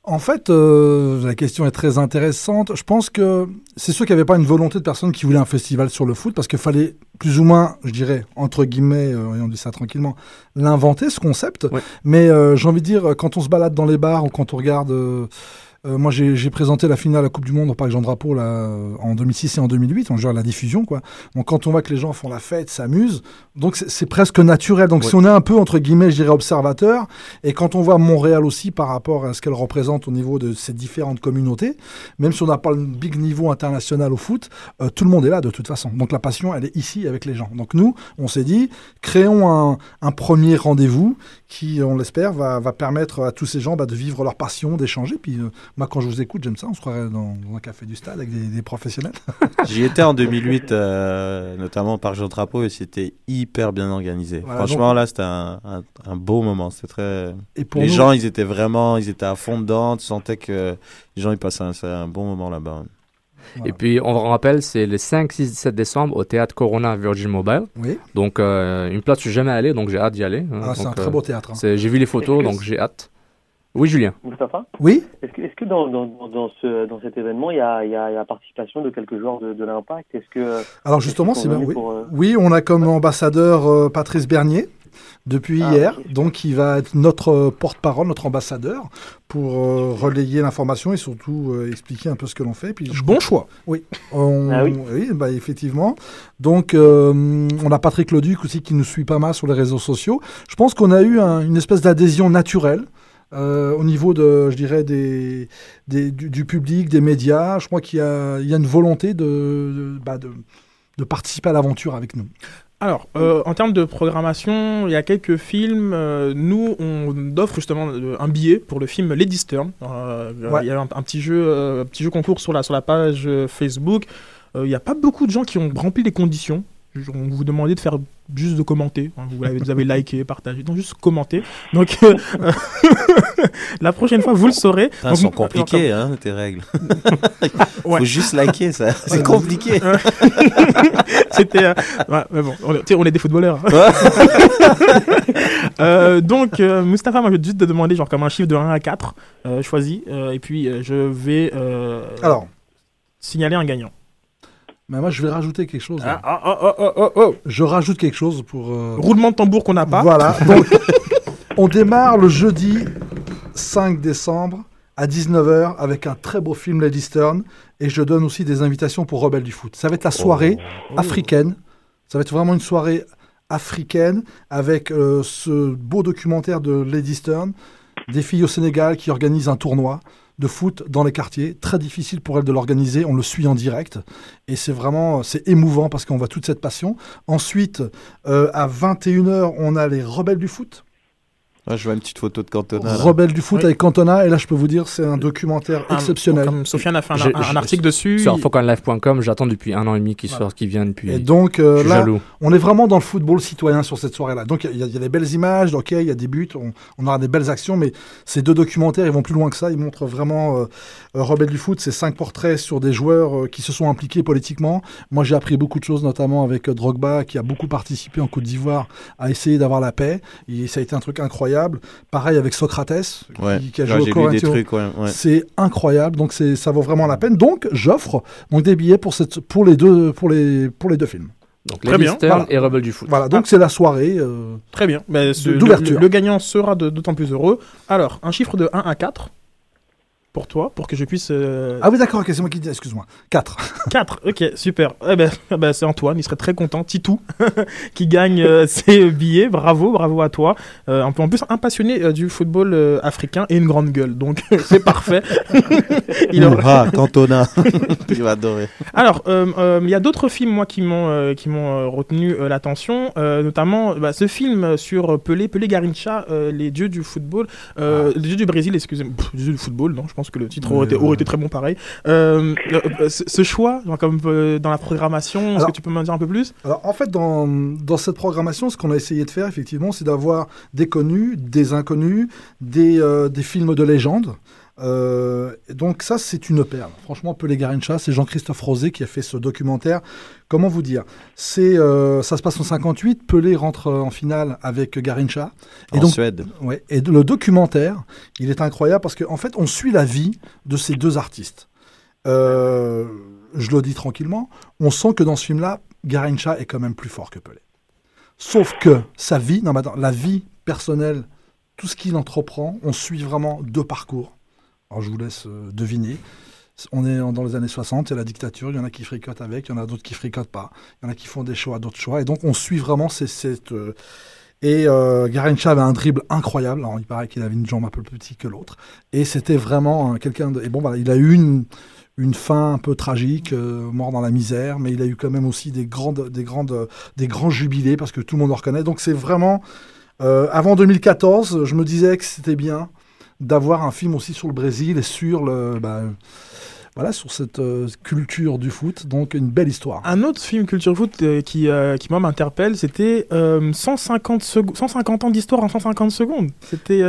En fait, euh, la question est très intéressante. Je pense que c'est sûr qu'il n'y avait pas une volonté de personne qui voulait un festival sur le foot, parce qu'il fallait plus ou moins, je dirais, entre guillemets, euh, dit ça tranquillement, l'inventer, ce concept. Ouais. Mais euh, j'ai envie de dire, quand on se balade dans les bars ou quand on regarde... euh, moi, j'ai présenté la finale à la Coupe du Monde au Parc Jean Drapeau là, en 2006 et en 2008. On gère la diffusion, quoi. Donc, quand on voit que les gens font la fête, s'amusent, donc c'est c'est presque naturel. Donc, Ouais. si on est un peu entre guillemets, je dirais observateur, et quand on voit Montréal aussi par rapport à ce qu'elle représente au niveau de ces différentes communautés, même si on n'a pas le big niveau international au foot, euh, tout le monde est là de toute façon. Donc la passion, elle est ici avec les gens. Donc nous, on s'est dit, créons un, un premier rendez-vous qui, on l'espère, va, va permettre à tous ces gens bah, de vivre leur passion, d'échanger. Puis euh, moi, quand je vous écoute, j'aime ça. On se croirait dans, dans un café du stade avec des, des professionnels. (laughs) J'y étais en (laughs) 2008, euh, notamment par Jean Drapeau, et c'était hyper bien organisé. Voilà, Franchement, donc- là, c'était un, un, un beau moment. C'était très. Et pour les nous- gens, ils étaient vraiment, ils étaient à fond dedans. Tu sentais que les gens, ils passaient un, c'est un bon moment là-bas. Voilà. Et puis, on vous rappelle, c'est les 5, 6, 17 décembre au théâtre Corona Virgin Mobile. Oui, Donc, euh, une place où je suis jamais allé, donc j'ai hâte d'y aller. hein. Ah, c'est Donc, un très euh, beau théâtre. hein. c'est- J'ai vu les photos, donc j'ai hâte. Oui, Julien. Moustapha Oui, Est-ce que, est-ce que dans, dans, dans- dans ce, dans cet événement, il y a, il y a, il y a participation de quelques joueurs de, de l'impact? Est-ce que alors justement, Est-ce c'est bien. Oui. pour, euh, oui, on a comme ambassadeur euh, Patrice Bernier. Depuis Ah, hier, donc il va être notre euh, porte-parole, notre ambassadeur, pour euh, relayer l'information et surtout euh, expliquer un peu ce que l'on fait. Puis je Bon choix. Oui, on- Ah oui. bah, effectivement. Donc, euh, on a Patrick Leduc aussi qui nous suit pas mal sur les réseaux sociaux. Je pense qu'on a eu un- une espèce d'adhésion naturelle. Euh, au niveau de, je dirais, des, des- du, du public, des médias, je crois qu'il y y a une volonté de, de, bah, de- de participer à l'aventure avec nous. Alors, euh, en termes de programmation, il y a quelques films. euh, nous, on offre justement un billet pour le film Lady Stern. Ouais. Il y a un, un petit jeu, un petit jeu concours sur la, sur la page Facebook. Il n'y a pas beaucoup de gens qui ont rempli les conditions. On vous demandait de faire juste de commenter. hein. Vous, avez, vous avez liké, partagé. Non, juste commenter. Donc, euh, (laughs) la prochaine fois, vous le saurez. Donc, elles sont compliquées, hein, tes règles. (laughs) Ouais. Faut juste liker ça. C'est Ouais. compliqué. (laughs) C'était. euh, ouais, mais bon, on, est- on des footballeurs. Euh, donc, euh, Mustapha, moi, je vais juste te demander, genre, comme un chiffre de 1 à 4, euh, choisi. euh, et puis, euh, je vais euh, Alors, signaler un gagnant. Mais moi, je vais rajouter quelque chose. Ah, ah, ah. Je rajoute quelque chose pour. euh, Roulement de tambour qu'on n'a pas. Voilà. (laughs) Donc, on démarre le jeudi 5 décembre à 19h avec un très beau film Lady Stern. Et je donne aussi des invitations pour Rebelle du foot. Ça va être la soirée africaine. Ça va être vraiment une soirée africaine avec euh, ce beau documentaire de Lady Stern, des filles au Sénégal qui organisent un tournoi de foot dans les quartiers. Très difficile pour elles de l'organiser. On le suit en direct. Et c'est vraiment, c'est émouvant parce qu'on voit toute cette passion. Ensuite, euh, à 21h, on a les Rebelles du foot. Ouais, je vois une petite photo de Cantona. là. Rebelles du foot Oui. avec Cantona. Et là, je peux vous dire, c'est un documentaire Un- exceptionnel. Comme Sofiane a fait un, article dessus. Sur focanlife.com, j'attends depuis un an et demi qu'ils Voilà. sortent, qu'ils viennent. Puis Et donc, euh, là, jaloux. on est vraiment dans le football citoyen sur cette soirée-là. Donc, il y, a- il y a des belles images, ok, il y a des buts, on, on aura des belles actions, mais ces deux documentaires, ils vont plus loin que ça. Ils montrent vraiment euh, euh, Rebelles du foot, c'est cinq portraits sur des joueurs euh, qui se sont impliqués politiquement. Moi, j'ai appris beaucoup de choses, notamment avec euh, Drogba, qui a beaucoup participé en Côte d'Ivoire à essayer d'avoir la paix. Et ça a été un truc incroyable. Incroyable. Pareil avec Socrates, Ouais. qui, qui a Là, joué au trucs, ouais, ouais. C'est incroyable, donc c'est ça vaut vraiment la peine. Donc j'offre donc des billets pour cette pour les deux pour les pour les deux films. Donc Très bien. Voilà. et Rebel du foot. Voilà, donc c'est la soirée. euh, Très bien. D'ouverture. le- le gagnant sera d'autant plus heureux. Alors, un chiffre de 1 à 4 pour toi, pour que je puisse. euh, Ah oui, d'accord, ok, c'est moi qui dis, excuse-moi. 4. 4, (laughs) ok, super. Eh ben, (laughs) eh ben, c'est Antoine, il serait très content, Titou, (laughs) qui gagne euh, ses billets. Bravo, bravo à toi. Euh, un peu en plus, un passionné euh, du football euh, africain et une grande gueule, donc c'est parfait. il aura- Ah, Cantona. il va adorer. Alors, euh, euh, il y a d'autres films, moi, qui m'ont euh, qui m'ont euh, retenu euh, l'attention, euh, notamment bah, ce film sur Pelé, Pelé Garincha, euh, les dieux du football, euh, les dieux du Brésil, excusez-moi, Pff, les dieux du football, non, je pense que le titre aurait, été, oui. aurait été très bon pareil. Euh, euh, ce, ce choix, genre, comme euh, dans la programmation, est-ce que tu peux m'en dire un peu plus? Alors en fait, dans, dans cette programmation, ce qu'on a essayé de faire, effectivement, c'est d'avoir des connus, des inconnus, des, euh, des films de légende. Euh, donc ça, c'est une perle. Franchement, Pelé Garincha, c'est Jean-Christophe Rosé qui a fait ce documentaire. Comment vous dire? C'est euh, ça se passe en 58. Pelé rentre euh, en finale avec Garincha. Et En donc, Suède. Ouais, et le documentaire, il est incroyable parce qu'en fait, on suit la vie de ces deux artistes. Euh, je le dis tranquillement, on sent que dans ce film-là, Garincha est quand même plus fort que Pelé. Sauf que sa vie, non, mais attends, la vie personnelle, tout ce qu'il entreprend, on suit vraiment deux parcours. Alors je vous laisse euh, deviner. On est dans les années 60, il y a la dictature, il y en a qui fricotent avec, il y en a d'autres qui fricotent pas, il y en a qui font des choix, d'autres choix, et donc on suit vraiment ces, cette... euh, et euh, Garincha avait un dribble incroyable, Alors, il paraît qu'il avait une jambe un peu plus petite que l'autre, et c'était vraiment euh, quelqu'un de... Et bon, voilà, il a eu une, une fin un peu tragique, mort dans la misère, mais il a eu quand même aussi des, grandes, des, grandes, des grands jubilés, parce que tout le monde le reconnaît, donc c'est vraiment... avant 2014, je me disais que c'était bien d'avoir un film aussi sur le Brésil et sur le... bah, voilà, sur cette euh, culture du foot, donc une belle histoire. Un autre film culture foot euh, qui, euh, qui moi m'interpelle, c'était euh, 150, secou- 150 ans d'histoire en 150 secondes. C'était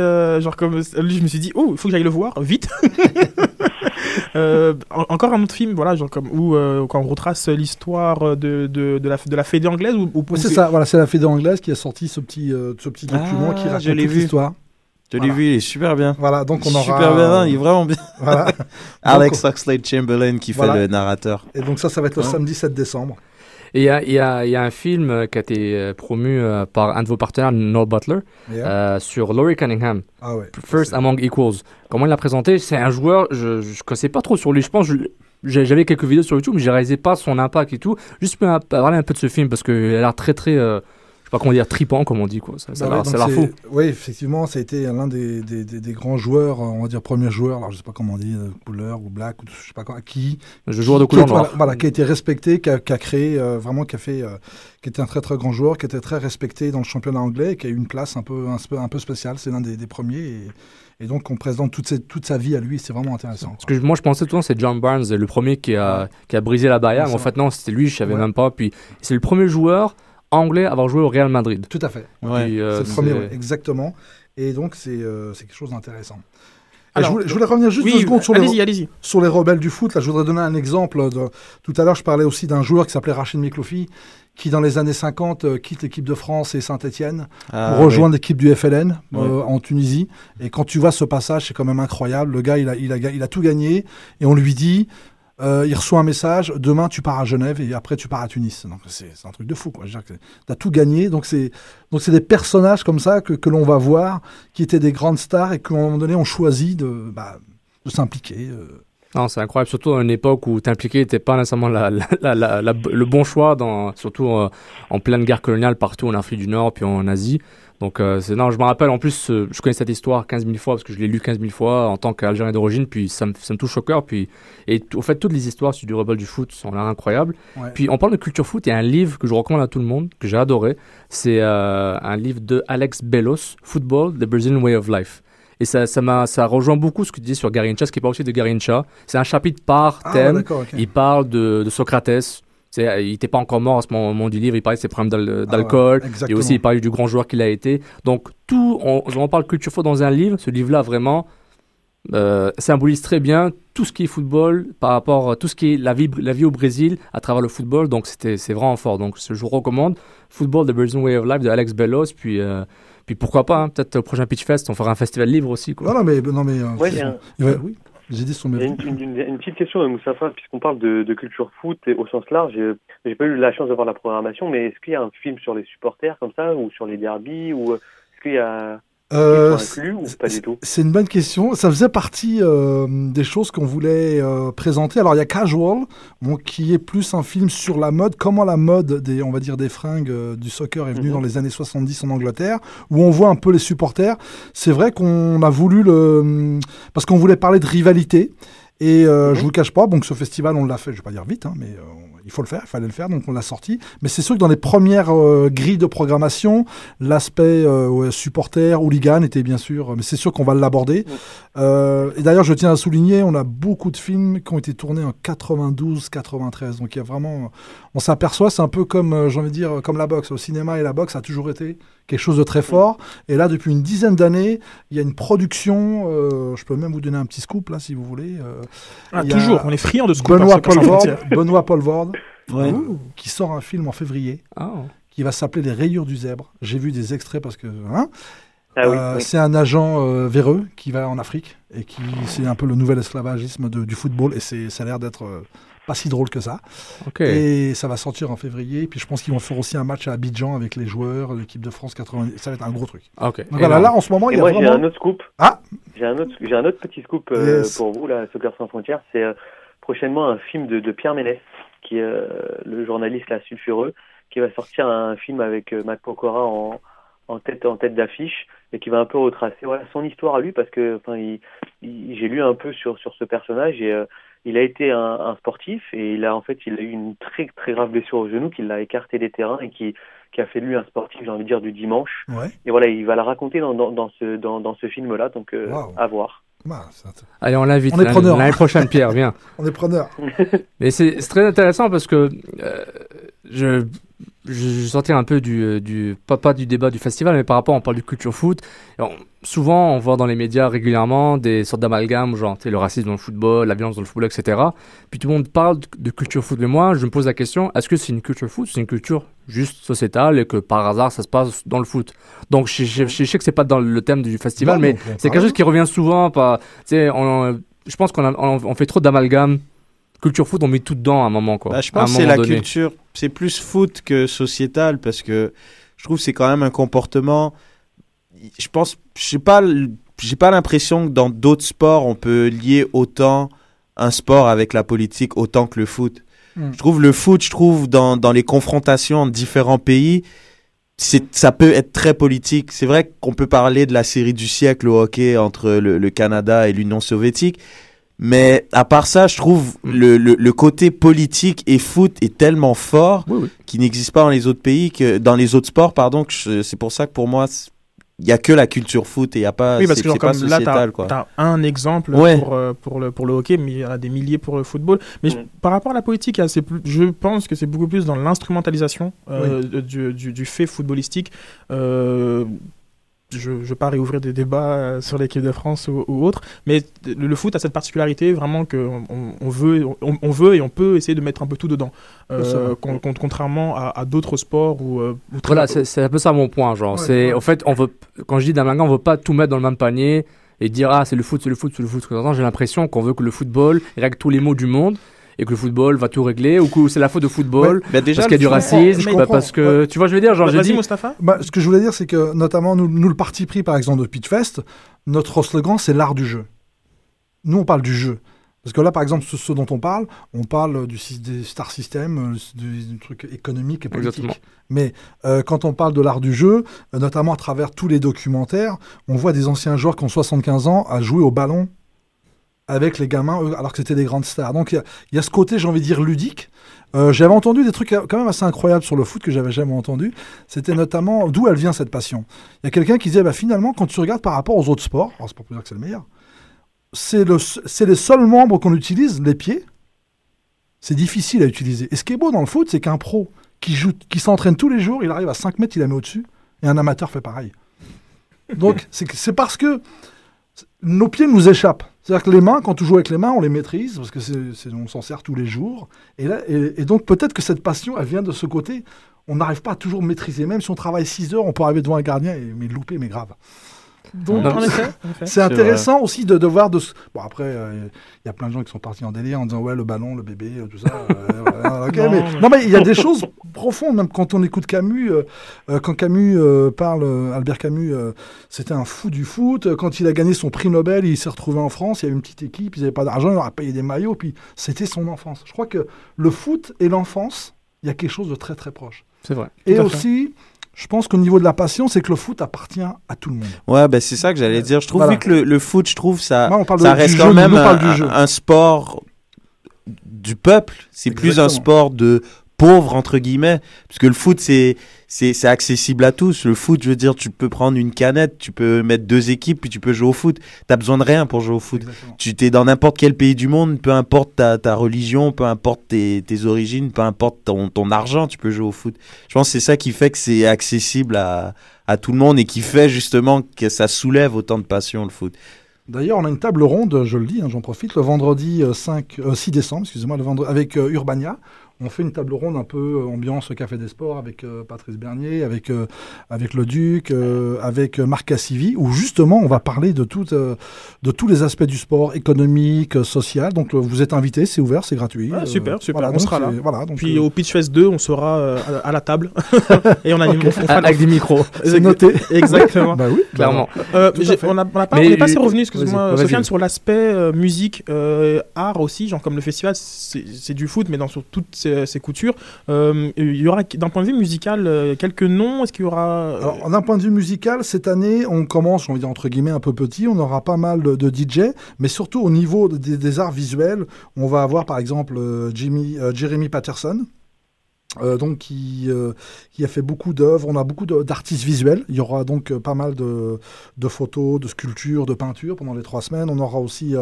genre comme lui, je me suis dit oh il faut que j'aille le voir vite. (laughs) En- encore un autre film voilà genre comme où quand on retrace l'histoire de, de, de la de la fédé anglaise ou, c'est ça, voilà, c'est la Fédé anglaise qui a sorti ce petit, ce petit document Ah, qui raconte l'histoire. Je l'ai Voilà. vu, il est super bien. Voilà, donc on aura. Super bien, il est vraiment bien. (laughs) Voilà. (laughs) Alex Oxlade Chamberlain qui Voilà. fait le narrateur. Et donc ça, ça va être le Hein. samedi 7 décembre. Et il y a, il y a- il y a un film euh, qui a été euh, promu euh, par un de vos partenaires, Noel Butler, Yeah. euh, sur Laurie Cunningham. Ah ouais. First Among Equals. Comment il l'a présenté? C'est un joueur, je ne connaissais pas trop sur lui. Je pense, je- j'avais quelques vidéos sur YouTube, mais je réalisais pas son impact et tout. Juste pour parler un peu de ce film, parce qu'il a l'air très, très, euh, sais pas comment dire, tripant, comme on dit. Quoi. Ça, ça Bah ouais, l'air fou. Oui, effectivement, ça a été l'un des, des, des- des grands joueurs, euh, on va dire premier joueur, alors je sais pas comment on dit, euh, couleur ou black, ou je sais pas quoi, qui. Le joueur de couleur qui- noire. Voilà, qui a été respecté, qui a, qui a créé, euh, vraiment, qui a fait, euh, qui était un très très grand joueur, qui était très respecté dans le championnat anglais, et qui a eu une place un peu, un, un peu spéciale. C'est l'un des, premiers. Et, et donc, on présente toute, toute sa vie à lui, c'est vraiment intéressant. Parce que moi, je pensais tout le temps c'est John Barnes, le premier qui a, qui a brisé la barrière. Mais en fait, non, c'était lui, je savais Ouais. même pas. Puis c'est le premier joueur anglais à avoir joué au Real Madrid. Tout à fait. Ouais. Euh, c'est le premier, ouais, exactement. Et donc, c'est euh, c'est quelque chose d'intéressant. Alors, je, voulais, je voulais revenir juste oui, deux secondes sur les, sur rebelles du foot. Là, je voudrais donner un exemple. De... Tout à l'heure, je parlais aussi d'un joueur qui s'appelait Rachid Mikloufi, qui dans les années 50 euh, quitte l'équipe de France et Saint-Etienne Ah, pour rejoindre l'équipe du FLN euh, en Tunisie. Et quand tu vois ce passage, c'est quand même incroyable. Le gars, il a, il a, ga- il a tout gagné et on lui dit. Euh, il reçoit un message, demain tu pars à Genève et après tu pars à Tunis. Donc c'est un truc de fou. quoi. T'as tout gagné. Donc c'est donc c'est des personnages comme ça que, que l'on va voir, qui étaient des grandes stars et qu'à un moment donné on choisit de, bah, de s'impliquer. euh. Non, c'est incroyable, surtout à une époque où t'impliquer n'était pas nécessairement la, la- la- la- la- le bon choix, dans, surtout euh, en pleine guerre coloniale partout en Afrique du Nord puis en Asie. Donc, euh, c'est, non, je me rappelle, en plus, euh, je connais cette histoire 15 000 fois parce que je l'ai lu 15 000 fois en tant qu'Algérien d'origine, puis ça me, ça me touche au cœur. Puis, et au fait, toutes les histoires sur du rebelle du foot sont là incroyables. Ouais. Puis, on parle de culture foot, il y a un livre que je recommande à tout le monde, que j'ai adoré. C'est euh, un livre de Alex Bellos, Football, The Brazilian Way of Life. Et ça, ça, m'a, ça rejoint beaucoup ce que tu dis sur Garincha, ce qui parle aussi de Garincha. C'est un chapitre par Ah, thème. Il parle de, de Socrates. C'est, il n'était pas encore mort à ce moment, du livre. Il parlait de ses problèmes d'al- d'alcool. Ah ouais, et aussi, il parlait du grand joueur qu'il a été. Donc, tout, on, on parle culture foot dans un livre. Ce livre-là, vraiment, euh, symbolise très bien tout ce qui est football par rapport à tout ce qui est la vie, la vie au Brésil à travers le football. Donc, c'était, c'est vraiment fort. Donc, je vous recommande Football, The Brazilian Way of Life de Alex Bellos. Puis, euh, Puis pourquoi pas, hein, peut-être au prochain Pitch Fest, on fera un festival libre aussi. Quoi. Non, non, mais, non, mais euh, Ouais, c'est- j'ai un- il va- oui, les idées sont Il y a bien. une, une- une- une petite question, Moustapha, puisqu'on parle de, de culture foot et au sens large. J'ai j'ai pas eu la chance de voir la programmation, mais est-ce qu'il y a un film sur les supporters comme ça, ou sur les derbies, ou euh, est-ce qu'il y a Euh, C'est une bonne question. Ça faisait partie euh, des choses qu'on voulait euh, présenter. Alors il y a Casual, bon, qui est plus un film sur la mode, comment la mode des, on va dire, des fringues euh, du soccer est venue Mhm. dans les années 70 en Angleterre, où on voit un peu les supporters. C'est vrai qu'on a voulu le, parce qu'on voulait parler de rivalité. Et euh, je vous le cache pas, donc ce festival, on l'a fait, je vais pas dire vite, hein, mais euh, il faut le faire, il fallait le faire, donc on l'a sorti. Mais c'est sûr que dans les premières euh, grilles de programmation, l'aspect euh, ouais, supporter, hooligan était bien sûr, mais c'est sûr qu'on va l'aborder. Euh, et d'ailleurs, je tiens à souligner, on a beaucoup de films qui ont été tournés en 92, 93, donc il y a vraiment, on s'aperçoit, c'est un peu comme, euh, j'ai envie de dire, comme la boxe. Au cinéma et la boxe, ça a toujours été quelque chose de très fort. Et là, depuis une dizaine d'années, il y a une production, euh, je peux même vous donner un petit scoop là, si vous voulez. euh, Ah, toujours, on est friand de scoop. Benoît hein, sans Polvord. Benoît Polvord, (laughs) Ouais. qui sort un film en février Ah. qui va s'appeler Les Rayures du Zèbre. J'ai vu des extraits parce que. hein, Ah oui, euh, oui. C'est un agent euh, véreux qui va en Afrique et qui c'est un peu le nouvel esclavagisme de- du football et c'est ça a l'air d'être euh, pas si drôle que ça. Et ça va sortir en février. Et puis je pense qu'ils vont faire aussi un match à Abidjan avec les joueurs, l'équipe de France 90. Ça va être un gros truc. Ah, ok. Donc voilà, là en ce moment, Et il y a moi, j'ai un autre scoop. Ah J'ai un autre, j'ai un autre petit scoop euh, Yes. pour vous, là, Soccer sans frontières. C'est euh, prochainement un film de, de Pierre Ménès, qui est euh, le journaliste là, sulfureux, qui va sortir un film avec euh, Matt Pokora en, en tête, en tête d'affiche et qui va un peu retracer voilà, son histoire à lui parce que, enfin, il, il- j'ai lu un peu sur, sur ce personnage et euh, il a été un, un sportif et il a en fait, il a eu une très très grave blessure au genou qui l'a écarté des terrains et qui, qui a fait de lui un sportif, j'ai envie de dire, du dimanche. Ouais. Et voilà, il va la raconter dans, dans, dans ce, dans, dans ce film-là, donc euh, Wow. à voir. Allez, on l'invite. On est l'année- preneur. L'année prochaine, Pierre, viens. (laughs) on est preneur. Mais c'est c'est très intéressant parce que euh, je, je, je sortir un peu du, euh, du pas, pas du débat du festival, mais par rapport, on parle du culture foot. On- souvent, on voit dans les médias régulièrement des sortes d'amalgames, genre tu sais, le racisme dans le football, la violence dans le football, etc. Puis tout le monde parle de, de culture foot. Mais moi, je me pose la question est-ce que c'est une culture foot? C'est une culture juste sociétale et que par hasard, ça se passe dans le foot? Donc, je, je- je sais que c'est pas dans le thème du festival, Non, mais c'est quelque chose qui revient souvent. On- je pense qu'on a- on, on fait trop d'amalgames. Culture foot, on met tout dedans à un moment. Quoi, Bah, je pense que c'est la donné. culture, c'est plus foot que sociétal parce que je trouve que c'est quand même un comportement. Je pense, je sais pas, j'ai pas l'impression que dans d'autres sports on peut lier autant un sport avec la politique autant que le foot. Mm. Je trouve le foot, je trouve dans, dans les confrontations entre différents pays, c'est ça peut être très politique. C'est vrai qu'on peut parler de la série du siècle au hockey entre le, le Canada et l'Union soviétique. Mais à part ça, je trouve le, le, le côté politique et foot est tellement fort Oui, oui. qui n'existe pas dans les autres pays que dans les autres sports pardon que je- c'est pour ça que pour moi il y a que la culture foot et il y a pas Oui, parce c'est- que genre, comme là, tu as, un exemple Ouais. pour, euh, pour, le, pour le hockey, mais il y en a des milliers pour le football. Mais je- Mm. par rapport à la politique, il y a- c'est plus- je pense que c'est beaucoup plus dans l'instrumentalisation euh, du, du, du fait footballistique. Euh, je ne vais pas réouvrir des débats euh, sur l'équipe de France ou, ou autre, mais le, foot a cette particularité vraiment qu'on on, veut, on, on veut et on peut essayer de mettre un peu tout dedans. Euh, con- con- contrairement à, à d'autres sports où, euh, où Voilà, c'est un peu ça mon point. Genre, Ouais, c'est ouais. en fait, on veut, quand je dis d'amalgame, on veut pas tout mettre dans le même panier et dire ah c'est le foot, c'est le foot, c'est le foot. J'ai l'impression qu'on veut que le football règle tous les maux du monde et que le football va tout régler ou que c'est la faute de football Bah, déjà parce qu'il y a du racisme, je bah, parce que tu vois, je veux dire, genre, je Vas-y, dis, Mustapha Bah, ce que je voulais dire, c'est que notamment nous, nous, le parti pris, par exemple, de Pitchfest, notre slogan, c'est l'art du jeu. Nous, on parle du jeu. Parce que là, par exemple, ce, ce dont on parle, on parle du, des star system, euh, du, du truc économique et politique. Exactement. Mais euh, quand on parle de l'art du jeu, euh, notamment à travers tous les documentaires, on voit des anciens joueurs qui ont 75 ans à jouer au ballon avec les gamins, alors que c'était des grandes stars. Donc il y a- ce côté, j'ai envie de dire, ludique. Euh, j'avais entendu des trucs quand même assez incroyables sur le foot que j'avais jamais entendu. C'était notamment d'où elle vient cette passion. Il y a quelqu'un qui disait, bah, finalement, quand tu regardes par rapport aux autres sports, c'est pas pour dire que c'est le meilleur, c'est le, les seuls membres qu'on utilise, les pieds. C'est difficile à utiliser. Et ce qui est beau dans le foot, c'est qu'un pro qui qui s'entraîne tous les jours, il arrive à 5 mètres, il la met au-dessus, et un amateur fait pareil. Donc c'est parce que nos pieds nous échappent. C'est-à-dire que les mains, quand on joue avec les mains, on les maîtrise parce que on s'en sert tous les jours. Et donc peut-être que cette passion, elle vient de ce côté. on n'arrive pas à toujours maîtriser. Même si on travaille 6 heures, on peut arriver devant un gardien et mais louper, mais grave. Donc, Non, en (laughs) c'est- effet. C'est intéressant aussi de, de voir de. ce- Bon, après, euh, il y a plein de gens qui sont partis en délire en disant ouais, le ballon, le bébé, euh, tout ça. euh, (laughs) Non, mais, mais- non, mais il y a des choses profondes, même quand on écoute Camus. euh, euh, quand Camus euh, parle, euh, Albert Camus, euh, c'était un fou du foot. Quand il a gagné son prix Nobel, il s'est retrouvé en France. Il y avait une petite équipe, ils n'avaient pas d'argent, il leur a payé des maillots. Puis c'était son enfance. Je crois que le foot et l'enfance, il y a quelque chose de très très proche. C'est vrai. Et fait. Je pense qu'au niveau de la passion, c'est que le foot appartient à tout le monde. Ouais, ben c'est ça que j'allais dire. Je trouve Voilà. vu que le, le foot, je trouve ça, Là, on parle ça reste quand jeu, même un, sport du peuple. C'est plus un sport de pauvres entre guillemets, parce que le foot c'est c'est c'est accessible à tous. Le foot, je veux dire, tu peux prendre une canette, tu peux mettre deux équipes, puis tu peux jouer au foot. T'as besoin de rien pour jouer au foot. Exactement. Tu t'es dans n'importe quel pays du monde, peu importe ta, ta religion, peu importe tes, tes origines, peu importe ton, ton argent, tu peux jouer au foot. Je pense que c'est ça qui fait que c'est accessible à, à tout le monde et qui fait justement que ça soulève autant de passion le foot. D'ailleurs, on a une table ronde, je le dis, hein, j'en profite, le vendredi euh, 5, euh, 6 décembre, excusez-moi, le vendredi, avec euh, Urbania. On fait une table ronde un peu euh, ambiance Café des Sports avec euh, Patrice Bernier, avec, euh, avec le Duc, euh, avec Marc Cassivi, où justement on va parler de, tout, euh, de tous les aspects du sport, économique, social. Donc euh, vous êtes invités, c'est ouvert, c'est gratuit. Ah, super, super, voilà, on donc sera là. Voilà, donc, Puis euh, au Pitch Fest 2, on sera euh, à, la table (laughs) et on anime. on fera- Avec des micros. (laughs) c'est noté. Exactement. bah oui, Clairement. Euh, j'ai- fait. on n'a pas, on n'est pas assez revenu, excuse-moi. Sofiane, sur l'aspect euh, musique, euh, art aussi, genre comme le festival, c'est c'est du foot, mais dans sur toutes ses, ses coutures. Euh, il y aura, d'un point de vue musical, euh, quelques noms. Est-ce qu'il y aura euh, d'un point de vue musical, cette année, on commence, envie de dire entre guillemets, un peu petit. On aura pas mal de, DJ, mais surtout au niveau des, arts visuels, on va avoir par exemple Jimmy, Jeremy Patterson. donc qui, a fait beaucoup d'œuvres, on a beaucoup d'artistes visuels. Il y aura donc pas mal de, de photos, de sculptures, de peintures pendant les trois semaines. On aura aussi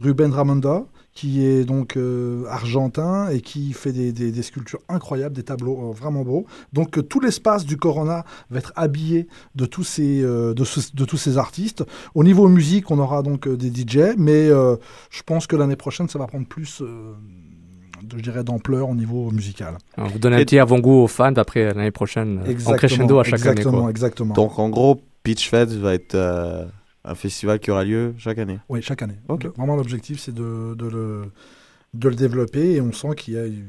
Ruben Ramonda, qui est donc euh, argentin et qui fait des, des- des sculptures incroyables, des tableaux euh, vraiment beaux. Donc euh, tout l'espace du Corona va être habillé de tous ces, euh, de, ce- de tous ces artistes. Au niveau musique, on aura donc euh, des DJ, mais euh, je pense que l'année prochaine, ça va prendre plus, euh, je dirais, d'ampleur au niveau musical. Alors, vous donnez un Et- petit avant-goût aux fans, après l'année prochaine, en crescendo à chaque exactement, année. Quoi. exactement. Donc en gros, Pitch Fest va être euh, un festival qui aura lieu chaque année. Oui, chaque année. Vraiment, l'objectif, c'est de, de le, de le développer et on sent qu'il y a une,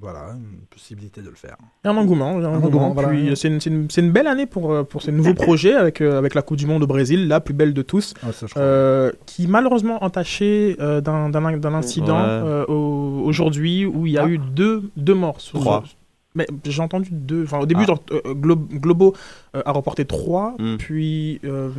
voilà, une possibilité de le faire. Il y a un engouement, un Un engouement. engouement, voilà. Puis, c'est une, c'est une- c'est une belle année pour, euh, pour ces nouveaux (laughs) projets avec, euh, avec la Coupe du Monde au Brésil, la plus belle de tous, Ah, ça, euh, qui malheureusement entachée euh, d'un d'un- d'un incident Ouais. euh, au- aujourd'hui où il y a Ah. eu deux, deux morts. sur- Trois. Mais j'ai entendu deux. Enfin, au début, Ah. genre, euh, Glo- Globo euh, a reporté trois, Hmm. puis. euh,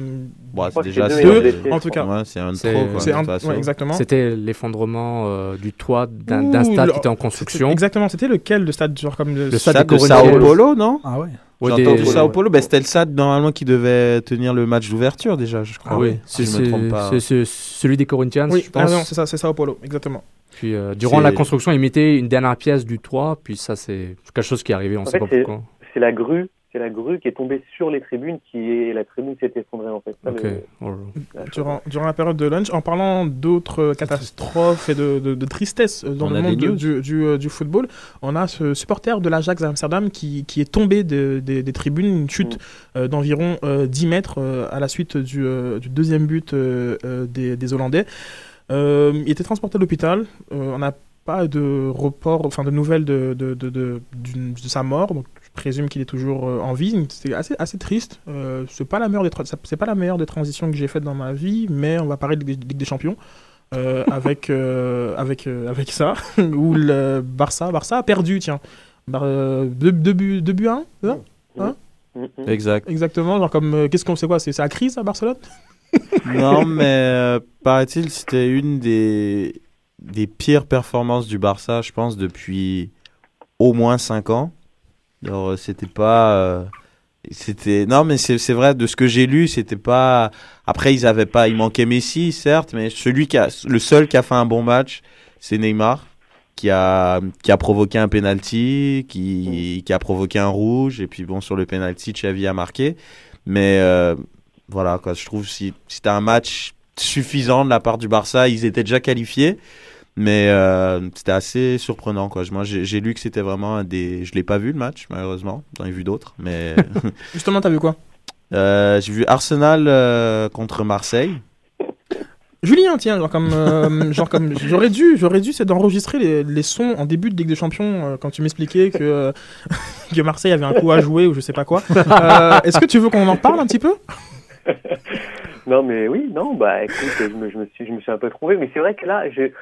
Bon, c'est déjà deux, en tout cas. Ouais, c'est un trop. C'est un, ouais, exactement. C'était l'effondrement euh, du toit d'un stade le- qui était en construction. Exactement, c'était lequel le stade genre comme Le stade Stade des de Sao. Paulo, non Ah ouais. Ouais, J'ai des- entendu Sao ouais. Paulo. Ben, c'était le stade normalement qui devait tenir le match d'ouverture déjà, je crois. Ah oui, si je me trompe pas. c'est- celui des Corinthians, Oui, je ah pense. non, c'est ça, c'est Sao Paulo, exactement. Puis euh, durant la construction, ils mettaient une dernière pièce du toit, puis ça c'est quelque chose qui est arrivé, on sait fait, pas c'est- pourquoi. C'est la grue, c'est la grue qui est tombée sur les tribunes, qui est la tribune s'est effondrée en fait. Ça, Ok. le- Oh, chose. Durant, durant la période de lunch, en parlant d'autres catastrophes et de, de, de tristesse euh, dans On le a monde du, du, euh, du football, on a ce supporter de l'Ajax Amsterdam qui, qui est tombé de- des- des tribunes, une chute euh, d'environ euh, 10 mètres euh, à la suite du, euh, du deuxième but euh, euh, des, des Hollandais. Euh, il était transporté à l'hôpital. Euh, on n'a pas de report, enfin de nouvelles de, de, de, de, sa mort. Donc je présume qu'il est toujours euh, en vie. C'est assez, assez triste. Euh, c'est pas la meilleure des tra- ça- c'est pas la meilleure des transitions que j'ai faites dans ma vie, mais on va parler de Ligue des Champions. euh, avec, euh, avec, euh, avec ça, (laughs) où le Barça, Barça a perdu, tiens. Bar- euh, deux, deux buts, deux buts à un, mm. Exact. Exactement, genre comme, euh, qu'est-ce qu'on sait quoi? C'est c'est la crise à Barcelone? Non, mais euh, paraît-il, c'était une des, des pires performances du Barça, je pense, depuis au moins 5 ans. Alors, euh, c'était pas. euh, c'était non mais c'est c'est vrai de ce que j'ai lu c'était pas après ils avaient pas il manquait Messi certes mais celui qui a le seul qui a fait un bon match c'est Neymar qui a qui a provoqué un penalty qui qui a provoqué un rouge et puis bon sur le penalty Xavi a marqué mais euh, voilà quoi je trouve si c'était un match suffisant de la part du Barça ils étaient déjà qualifiés Mais euh, c'était assez surprenant. Quoi. Moi, j'ai lu que c'était vraiment un des. Je l'ai pas vu le match, malheureusement. J'en ai vu d'autres. Mais (laughs) Justement, t'as vu quoi? Euh, j'ai vu Arsenal euh, contre Marseille. Julien, tiens, genre comme, genre comme j'aurais dû, j'aurais dû, c'est d'enregistrer les, les sons en début de Ligue des Champions quand tu m'expliquais que (laughs) que Marseille avait un coup à jouer ou je sais pas quoi. Est-ce que tu veux qu'on en parle un petit peu? (laughs) Non, mais oui, non, bah écoute, je me, je me, suis, je me suis un peu trouvé, mais c'est vrai que là, j'ai,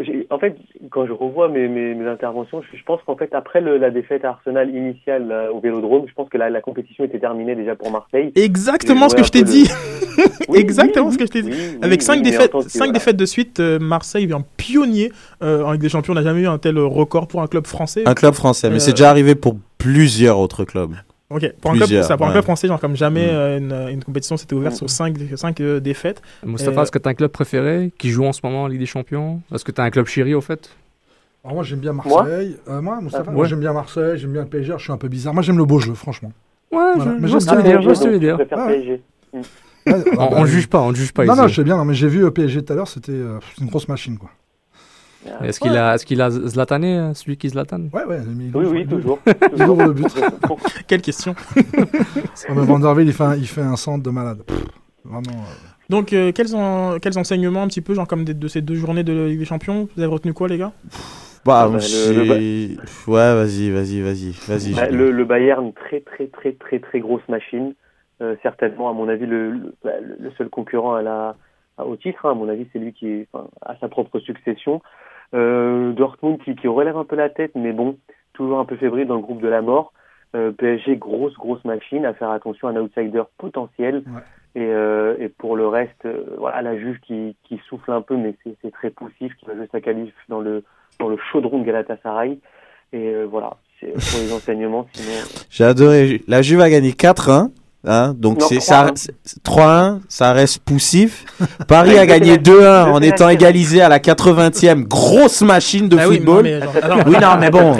j'ai- en fait, quand je revois mes, mes, mes interventions, je, je pense qu'en fait, après le- la défaite à Arsenal initiale là, au Vélodrome, je pense que la, la compétition était terminée déjà pour Marseille. Exactement ce que je t'ai dit. (laughs) Oui, (laughs) Exactement oui, ce que je t'ai dit. oui, Avec oui, cinq mais défaites, cinq voilà. défaites de suite, euh, Marseille un pionnier euh, en Ligue des Champions. On n'a jamais eu un tel record pour un club français. Un club français, mais Euh, c'est déjà arrivé pour plusieurs autres clubs. Ok, pour un club, ça, pour un club français, genre comme jamais Mm. euh, une, une compétition s'était ouverte sur 5 cinq, euh, défaites. Moustapha, Et- est-ce que tu as un club préféré qui joue en ce moment en Ligue des Champions? Est-ce que tu as un club chéri au fait? Alors moi j'aime bien Marseille. Euh, moi, Moustapha, Ah, moi, ouais. j'aime bien Marseille, j'aime bien le PSG, je suis un peu bizarre. Moi j'aime le beau jeu, franchement. Ouais, Voilà. je, Mais j'aime ce que tu veux bien Je dire. préfère Ouais. PSG. Ouais, On, ah, bah, on juge pas, on juge pas Non, ici. non, je sais bien, non, mais j'ai vu le PSG tout à l'heure, c'était euh, une grosse machine quoi. Est-ce qu'il a, est-ce qu'il a Zlatané, euh, celui qui Zlatan? Ouais, ouais, Oui, oui, toujours. (laughs) Ouvre le but. (laughs) Quelle question. (laughs) Ouais, mais Vanderville, il fait, un, il fait un centre de malade. Vraiment. euh, Donc, euh, quels, en- quels enseignements un petit peu, genre comme de ces deux journées de Ligue des Champions Vous avez retenu quoi, les gars? Bah, Ah bah, le- j'ai- Ouais, vas-y, vas-y, vas-y. Vas-y. Bah, le, le Bayern, très très très très très grosse machine. Euh, certainement, à mon avis, le, le, bah, le seul concurrent à la, à- au titre. hein, à mon avis, c'est lui qui est, enfin, a sa propre succession. Euh, Dortmund qui, qui relève un peu la tête, mais bon, toujours un peu fébrile dans le groupe de la mort. Euh, PSG, grosse grosse machine. À faire attention, un outsider potentiel. Et, euh, et pour le reste, euh, voilà, la Juve qui, qui souffle un peu, mais c'est c'est très poussif, qui va jouer sa qualif dans le dans le chaudron de Galatasaray. Et euh, voilà, c'est pour les (laughs) enseignements. Sinon, J'ai adoré. La Juve a gagné 4-1. Hein, donc c'est ça 3-1. c'est- 3-1, ça reste poussif. (laughs) Paris a gagné 2-1 en étant égalisé à la 80e. Grosse machine de Ah oui, football. non, mais genre, (laughs) attends, oui, non, mais bon.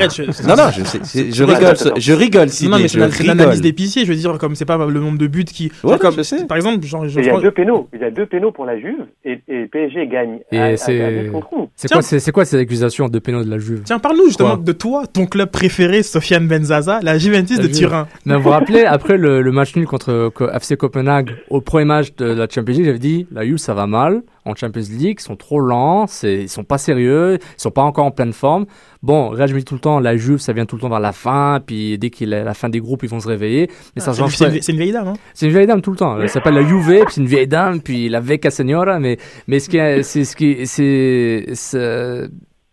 non, non, je, je rigole, je rigole, si Non, mais c'est l'analyse d'épicier, je veux dire, comme c'est pas le nombre de buts qui. Ouais, genre comme, je sais. Par exemple, genre, je il y a crois- deux pénaux. Il y a deux pénaux pour la Juve et, et PSG gagne. Et c'est. 10 contre 11. C'est quoi, c'est, quoi ces accusations de pénaux de la Juve? Tiens, parle-nous justement Quoi? de toi, ton club préféré, Sofiane Benzaza, la Juventus de. Turin. Mais vous vous rappelez, après le, le match nul contre Co- FC Copenhague, au premier match de la Champions League, j'avais dit la Juve ça va mal en Champions League, ils sont trop lents, ils sont pas sérieux, ils sont pas encore en pleine forme. Bon, là je me dis tout le temps, la Juve ça vient tout le temps vers la fin, puis dès qu'il est la fin des groupes ils vont se réveiller. Mais ça Ah, c'est une- c'est pas. une- c'est une vieille dame, hein C'est une vieille dame tout le temps. Elle s'appelle la Juve, puis c'est une vieille dame, puis la Vecchia Signora. Mais, mais ce qui est, c'est ce qui, c'est,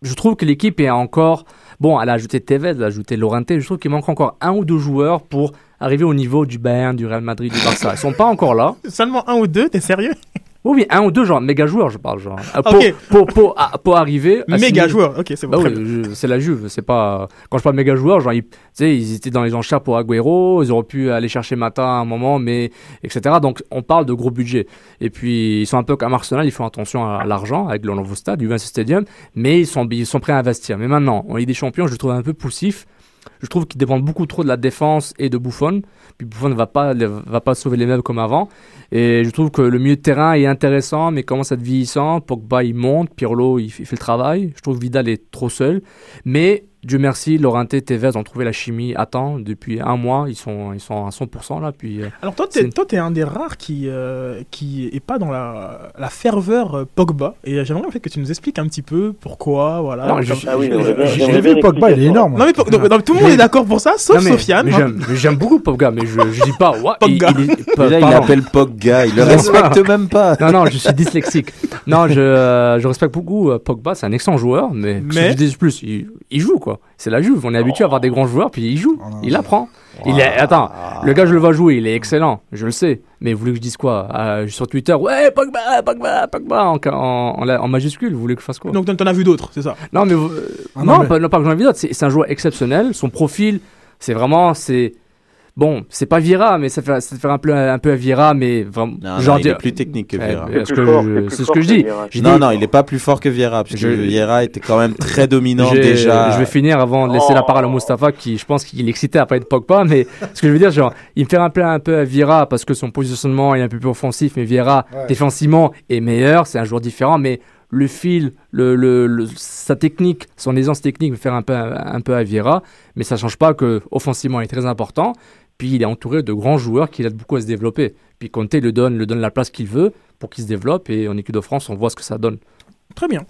je trouve que l'équipe est encore, bon, elle a ajouté Tevez, elle a ajouté Lorente. Je trouve qu'il manque encore un ou deux joueurs pour arriver au niveau du Bayern, du Real Madrid, du Barça. Ils sont pas encore là. (laughs) Seulement un ou deux, t'es sérieux? Oui, oui, un ou deux, genre méga joueurs, je parle, genre. Euh, Pour, pour, pour, à- pour arriver. à Méga signer- joueur, ok, c'est bon. bah oui, c'est la Juve, c'est pas. Quand je parle méga joueur, genre, ils, ils étaient dans les enchères pour Agüero, ils auraient pu aller chercher Mata à un moment, mais etc. Donc, on parle de gros budget. Et puis, ils sont un peu comme Arsenal, ils font attention à l'argent avec le nouveau stade, du Stadium, mais ils sont, ils sont prêts à investir. Mais maintenant, en Ligue des Champions, je le trouve un peu poussif. Je trouve qu'ils dépendent beaucoup trop de la défense et de Buffon. Puis Buffon ne va pas, va pas sauver les meubles comme avant. Et je trouve que le milieu de terrain est intéressant, mais commence à être vieillissant. Pogba, il monte. Pirlo, il fait, il fait le travail. Je trouve que Vidal est trop seul. Mais Dieu merci, Laurenté, Tevez ont trouvé la chimie à temps. Depuis un mois, ils sont, ils sont à 100% là. Puis, euh, Alors toi, t'es, toi, t'es un des rares qui euh, qui est pas dans la, la ferveur euh, Pogba. Et j'aimerais en fait que tu nous expliques un petit peu pourquoi, voilà. Non, je- Comme- Ah oui, J'ai bien vu Pogba, il est énorme. Non mais, Pog- non, mais tout le monde est d'accord pour ça, sauf Non, mais- Sofiane. mais j'aime, beaucoup Pogba, mais je, je dis pas. ouais, Pogba. il est- Déjà, il l'appelle Pogba, il le respecte même pas. Non, non, je suis dyslexique. Non, je, euh, je respecte beaucoup Pogba, c'est un excellent joueur, mais, Mais- je dis plus, il, il joue quoi. C'est la Juve, on est habitué à avoir des grands joueurs, puis il joue, Oh il apprend. Il est, attends, le gars je le vois jouer, il est excellent, je le sais. Mais vous voulez que je dise quoi? Euh, Sur Twitter, ouais, Pogba, Pogba, Pogba, en, en, en, en majuscule, vous voulez que je fasse quoi? Donc t'en- as vu d'autres, c'est ça? Non, mais vous- euh, Ah, non, non, mais- pas, non, pas que j'en ai vu d'autres, c'est c'est un joueur exceptionnel, son profil, c'est vraiment, c'est... Bon, c'est pas Vira, mais ça fait, ça fait un peu un peu à Vira, mais vraiment. Non, genre non, il est plus technique que Vieira. est-ce C'est que plus fort, je- c'est plus c'est ce fort que je dis. Non, non, il est pas plus fort que Vieira, parce que Je- Vieira était quand même très dominant déjà. Je vais finir avant de laisser la parole à Mustapha, qui je pense qu'il est excité à parler de Pogba, mais ce que je veux dire, genre, il me fait rappeler un peu à Vieira parce que son positionnement est un peu plus offensif, mais Ouais. défensivement, est meilleur, c'est un joueur différent, mais le fil, le, le- le- sa technique, son aisance technique me faire un peu, un peu à Vieira, mais ça change pas que offensivement il est très important. Puis il est entouré de grands joueurs qui l'aident beaucoup à se développer. Puis Conte le donne, le donne la place qu'il veut pour qu'il se développe et en équipe de France on voit ce que ça donne. Très bien.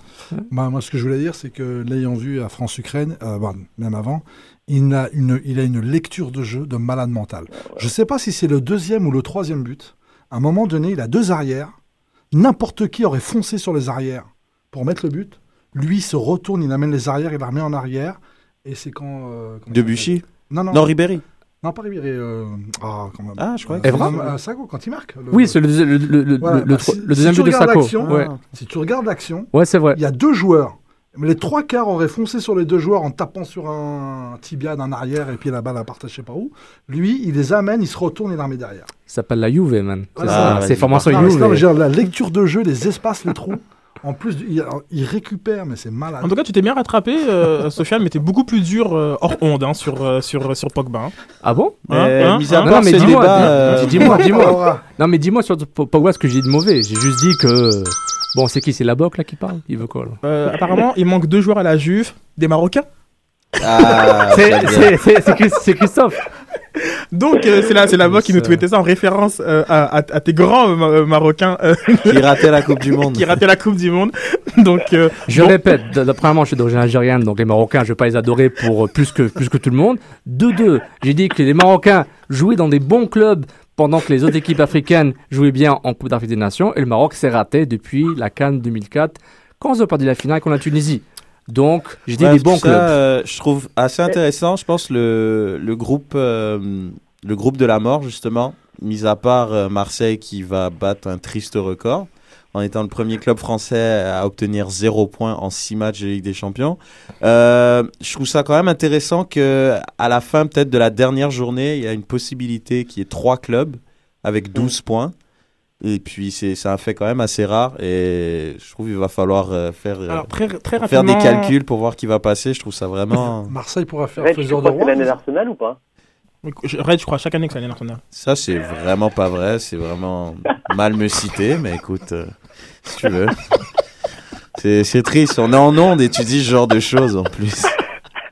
Bah, moi, ce que je voulais dire, c'est que l'ayant vu à France-Ukraine, euh, bah, même avant, il a, une, il a une lecture de jeu de malade mental. Je ne sais pas si c'est le deuxième ou le troisième but. À un moment donné, il a deux arrières. N'importe qui aurait foncé sur les arrières pour mettre le but. Lui se retourne, il amène les arrières, il la remet en arrière. Et c'est quand. euh, il Debuchy Non, non. Non, Ribéry. Non, pas Ribéry. Euh... Ah, quand même. Ah, je crois. Euh, Evra euh, Sago, quand il marque. le- Oui, c'est le, le, le, le, Voilà, le- bah, tro- si- le deuxième si tu but de regardes Sako. l'action, Ouais, Si tu regardes l'action, ouais c'est vrai. il y a deux joueurs. Mais les trois quarts auraient foncé sur les deux joueurs en tapant sur un tibia d'un arrière et puis la balle à partage, je sais pas où. Lui, il les amène, il se retourne et la remet derrière. Ça s'appelle la Juve, man. C'est Ah, ça. vas-y. c'est formation mais Juve. la lecture de jeu, les espaces, les trous. En plus, il, il récupère, mais c'est malade. En tout cas, tu t'es bien rattrapé, euh, (laughs) Sofiane, mais t'es beaucoup plus dur euh, hors onde hein, sur, euh, sur, sur Pogba. hein. Ah bon? Hein, hein, hein. Non, mais dis-moi, dis-moi, Non, mais dis-moi sur Pogba ce que j'ai dit de mauvais. J'ai juste dit que. Bon, c'est qui C'est la Boc là qui parle? Il veut quoi là? Euh, apparemment, il manque deux joueurs à la Juve, des Marocains. Ah, C'est- Christophe. Donc, euh, c'est là, c'est là-bas qui nous tweetait ça en référence euh, à, à- à tes grands euh, ma- Marocains euh, Qui ratait la Coupe du Monde. (laughs) qui rataient la Coupe du Monde. Donc, euh, Je bon, répète, d- d- premièrement, je suis d'origine algérienne, donc les Marocains, je vais pas les adorer pour euh, plus que, plus que tout le monde. De deux, j'ai dit que les Marocains jouaient dans des bons clubs pendant que les autres équipes africaines jouaient bien en Coupe d'Afrique des Nations, et le Maroc s'est raté depuis la Cannes 2004, quand ils ont perdu la finale contre la Tunisie. Donc, j'ai dit Ouais, des bons ça, clubs. euh, je trouve assez intéressant, je pense, le, le, groupe, euh, le groupe de la mort, justement, mis à part euh, Marseille qui va battre un triste record en étant le premier club français à obtenir zéro point en six matchs de Ligue des Champions. Euh, je trouve ça quand même intéressant que à la fin peut-être de la dernière journée, il y a une possibilité qu'il y ait trois clubs avec 12 points. Et puis c'est un fait quand même assez rare et je trouve qu'il va falloir euh, faire euh, alors, très, très faire des calculs pour voir qui va passer. Je trouve ça vraiment. (laughs) Marseille pourra faire Red, faiseur de c'est l'année d'Arsenal ou pas? Je, Red, je crois, chaque année que c'est l'année nationale. Ça, c'est vraiment pas vrai. C'est vraiment mal me citer, mais écoute, euh, si tu veux. C'est triste. On est en onde et tu dis ce genre de choses en plus.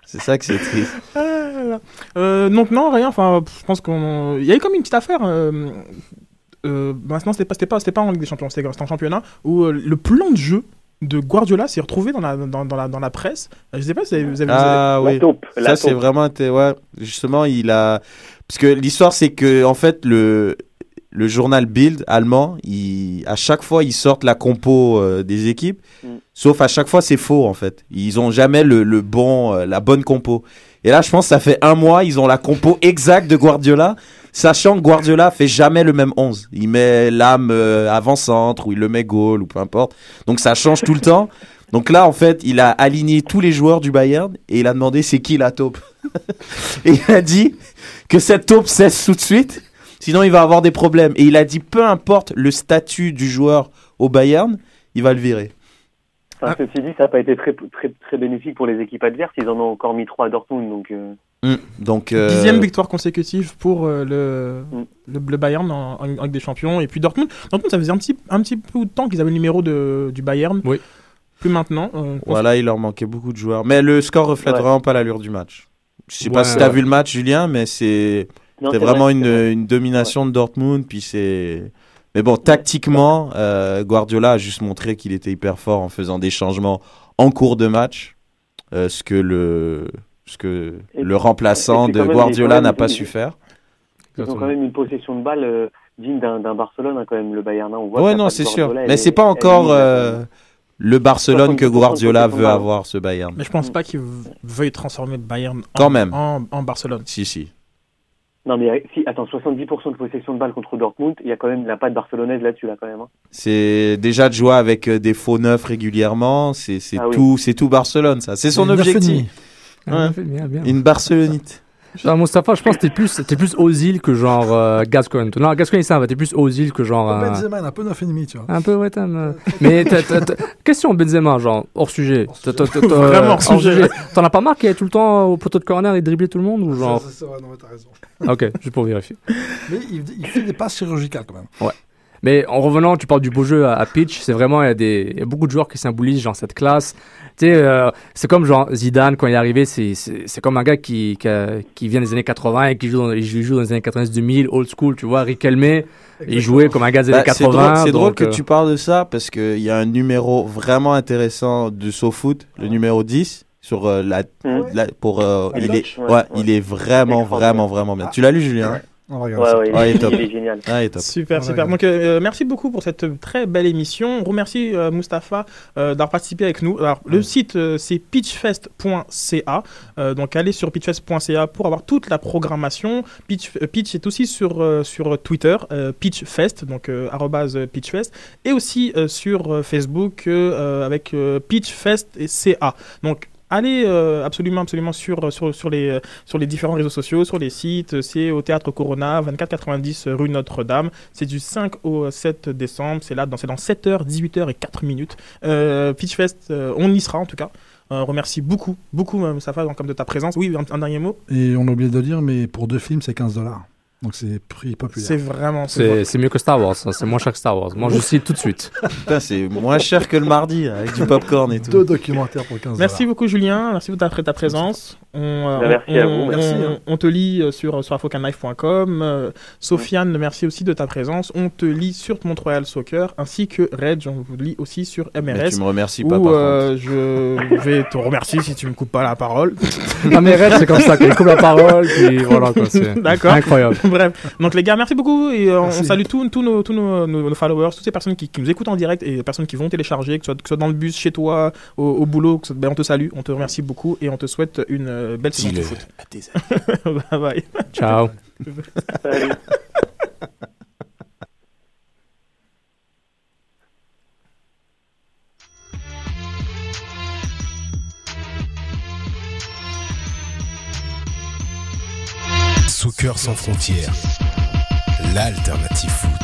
C'est ça que c'est triste. Ah. Euh, donc non, rien. Enfin, je pense qu'on. Il y a eu comme une petite affaire. Euh, euh, maintenant, c'était pas, c'était pas, c'était pas en Ligue des Champions, c'était en championnat où euh, le plan de jeu de Guardiola s'est retrouvé dans la, dans, dans la, dans la presse. Euh, Je sais pas si vous avez. vous avez- Ah La oui. taupe. Ça, La c'est vraiment. Ouais, justement, il a. Parce que l'histoire, c'est que, en fait, le. Le journal Bild allemand, il, à chaque fois, ils sortent la compo euh, des équipes, Mm. sauf à chaque fois, c'est faux en fait. Ils ont jamais le, le bon, euh, la bonne compo. Et là, je pense que ça fait un mois, ils ont la compo exacte de Guardiola, sachant que Guardiola fait jamais le même 11. Il met l'âme euh, avant-centre, ou il le met goal, ou peu importe. Donc ça change tout le (laughs) temps. Donc là, en fait, il a aligné tous les joueurs du Bayern et il a demandé c'est qui la taupe. (laughs) et il a dit que cette taupe cesse tout de suite, sinon il va avoir des problèmes. Et il a dit peu importe le statut du joueur au Bayern, il va le virer. Enfin, Ceci dit, ça n'a pas été très, très, très bénéfique pour les équipes adverses. Ils en ont encore mis trois à Dortmund. Donc, euh, Mm. Donc euh, Dixième victoire consécutive pour euh, le, Mm. le, le Bayern en, en Ligue des Champions. Et puis Dortmund, Dortmund ça faisait un petit, un petit peu de temps qu'ils avaient le numéro de, du Bayern. Oui. Plus maintenant. euh, Voilà, il leur manquait beaucoup de joueurs. Mais le score reflète Ouais. vraiment pas l'allure du match. Je sais Ouais, pas si t'as ouais. vu le match, Julien, mais c'est c'est vraiment vrai, une, vrai. une domination de Dortmund. Puis c'est. Mais bon, tactiquement, euh, Guardiola a juste montré qu'il était hyper fort en faisant des changements en cours de match, euh, ce que le ce que Et- le remplaçant de Guardiola n'a pas su faire. Ils ont quand même une possession de balle euh, digne d'un Barcelone, hein, quand même, le Bayern. hein. On voit Ouais, non, c'est sûr. Guardiola, Mais c'est est- pas encore euh, le Barcelone que 70% de Guardiola veut avoir, ce Bayern. Mais je pense pas qu'il veuille transformer le Bayern en, Quand même. en, en Barcelone. Si, si. Non, mais si, attends, 70% de possession de balle contre Dortmund, il y a quand même la patte barcelonaise là-dessus, là, quand même. hein. C'est déjà de jouer avec euh, des faux neufs régulièrement, c'est Ah oui. tout, c'est tout Barcelone, ça. C'est son objectif. Ah, bien, bien. Une Barcelonite. Genre, Mustapha, je pense que t'es plus, t'es plus Ozil que genre euh, Gascoigne. Non, Gascoigne, ça va, t'es plus Ozil que genre. euh, Benzema, il a un peu 9,5, tu vois. un peu, ouais, t'as. euh, Mais t'as- t'as- t'as- question Benzema, genre, hors sujet. Hors T'as- sujet. t'as- t'as- (laughs) Vraiment hors sujet. T'en as pas marre qu'il est tout le temps au poteau de corner et dribbler tout le monde ou genre. Ça, ça, ça, ouais, non, mais t'as raison. Ok, juste pour vérifier. (laughs) Mais il, il fait des passes chirurgicales quand même. Mais en revenant, tu parles du beau jeu à, à pitch, c'est vraiment, il y, a des, il y a beaucoup de joueurs qui symbolisent genre cette classe. Tu sais, euh, c'est comme genre Zidane quand il est arrivé, c'est, c'est, c'est comme un gars qui, qui, a- qui vient des années 80 et qui joue dans, il joue dans les années 90 2000, old school, tu vois. Riquelme, il jouait comme un gars des Bah, années c'est 80. drôle, c'est drôle donc, que euh, tu parles de ça parce qu'il y a un numéro vraiment intéressant de SoFoot, le numéro 10, sur euh, la, la- pour euh, il est ouais, ouais, ouais. il est vraiment vraiment vraiment bien. Tu l'as lu Julien On va Ouais, regarder ouais, est, il est top. il est génial. Ah, il est top. Super, super. Donc, euh, merci beaucoup pour cette très belle émission. On remercie euh, Mustapha euh, d'avoir participé avec nous. Alors, le site, euh, c'est pitchfest.ca. Euh, donc, allez sur pitchfest.ca pour avoir toute la programmation. Pitch, euh, Pitch est aussi sur, euh, sur Twitter, euh, pitchfest, donc euh, pitchfest, et aussi euh, sur euh, Facebook euh, euh, avec euh, pitchfest et CA. Donc, allez euh, absolument, absolument sur, sur, sur, les, euh, sur les différents réseaux sociaux, sur les sites. C'est au Théâtre Corona, 2490 rue Notre-Dame. C'est du 5 au 7 décembre. C'est là, dans, c'est dans 7h, 18h et 4 minutes. Euh, Pitchfest, euh, on y sera en tout cas. Euh, remercie beaucoup, beaucoup, euh, Safa, comme de ta présence. Oui, un, un dernier mot? Et on a oublié de le dire, mais pour deux films, c'est 15 dollars. Donc c'est prix populaire. C'est vraiment. c'est mieux que Star Wars, ça, c'est moins cher que Star Wars. Moi, je cite tout de suite. (laughs) Putain, c'est moins cher que le mardi avec du popcorn et tout. Deux documentaires pour 15 Merci beaucoup Julien, merci pour ta, ta présence. On, euh, merci on, à vous, on- merci, on- hein. on te lit euh, sur, sur afrocanlife.com. Euh, Sofiane, merci aussi de ta présence. On te lit sur Montreal Soccer, ainsi que Reg, on vous lit aussi sur Mais MRS. tu me remercies pas Où par euh, je vais te remercier si tu me coupes pas la parole. (laughs) Ah, mais Red, c'est comme ça, qu'il coupe la parole, puis voilà, quoi, c'est (laughs) D'accord. incroyable. (laughs) Bref, donc les gars, merci beaucoup et euh, on salue tous nos, tous nos, nos- nos followers, toutes ces personnes qui, qui nous écoutent en direct et les personnes qui vont télécharger, que ce soit, que ce soit dans le bus, chez toi, au, au boulot, que ben, on te salue, on te remercie beaucoup et on te souhaite une euh, belle saison de foot. à tes (laughs) amis. bye bye. Ciao. Salut. Soccer sans frontières, l'alternative foot.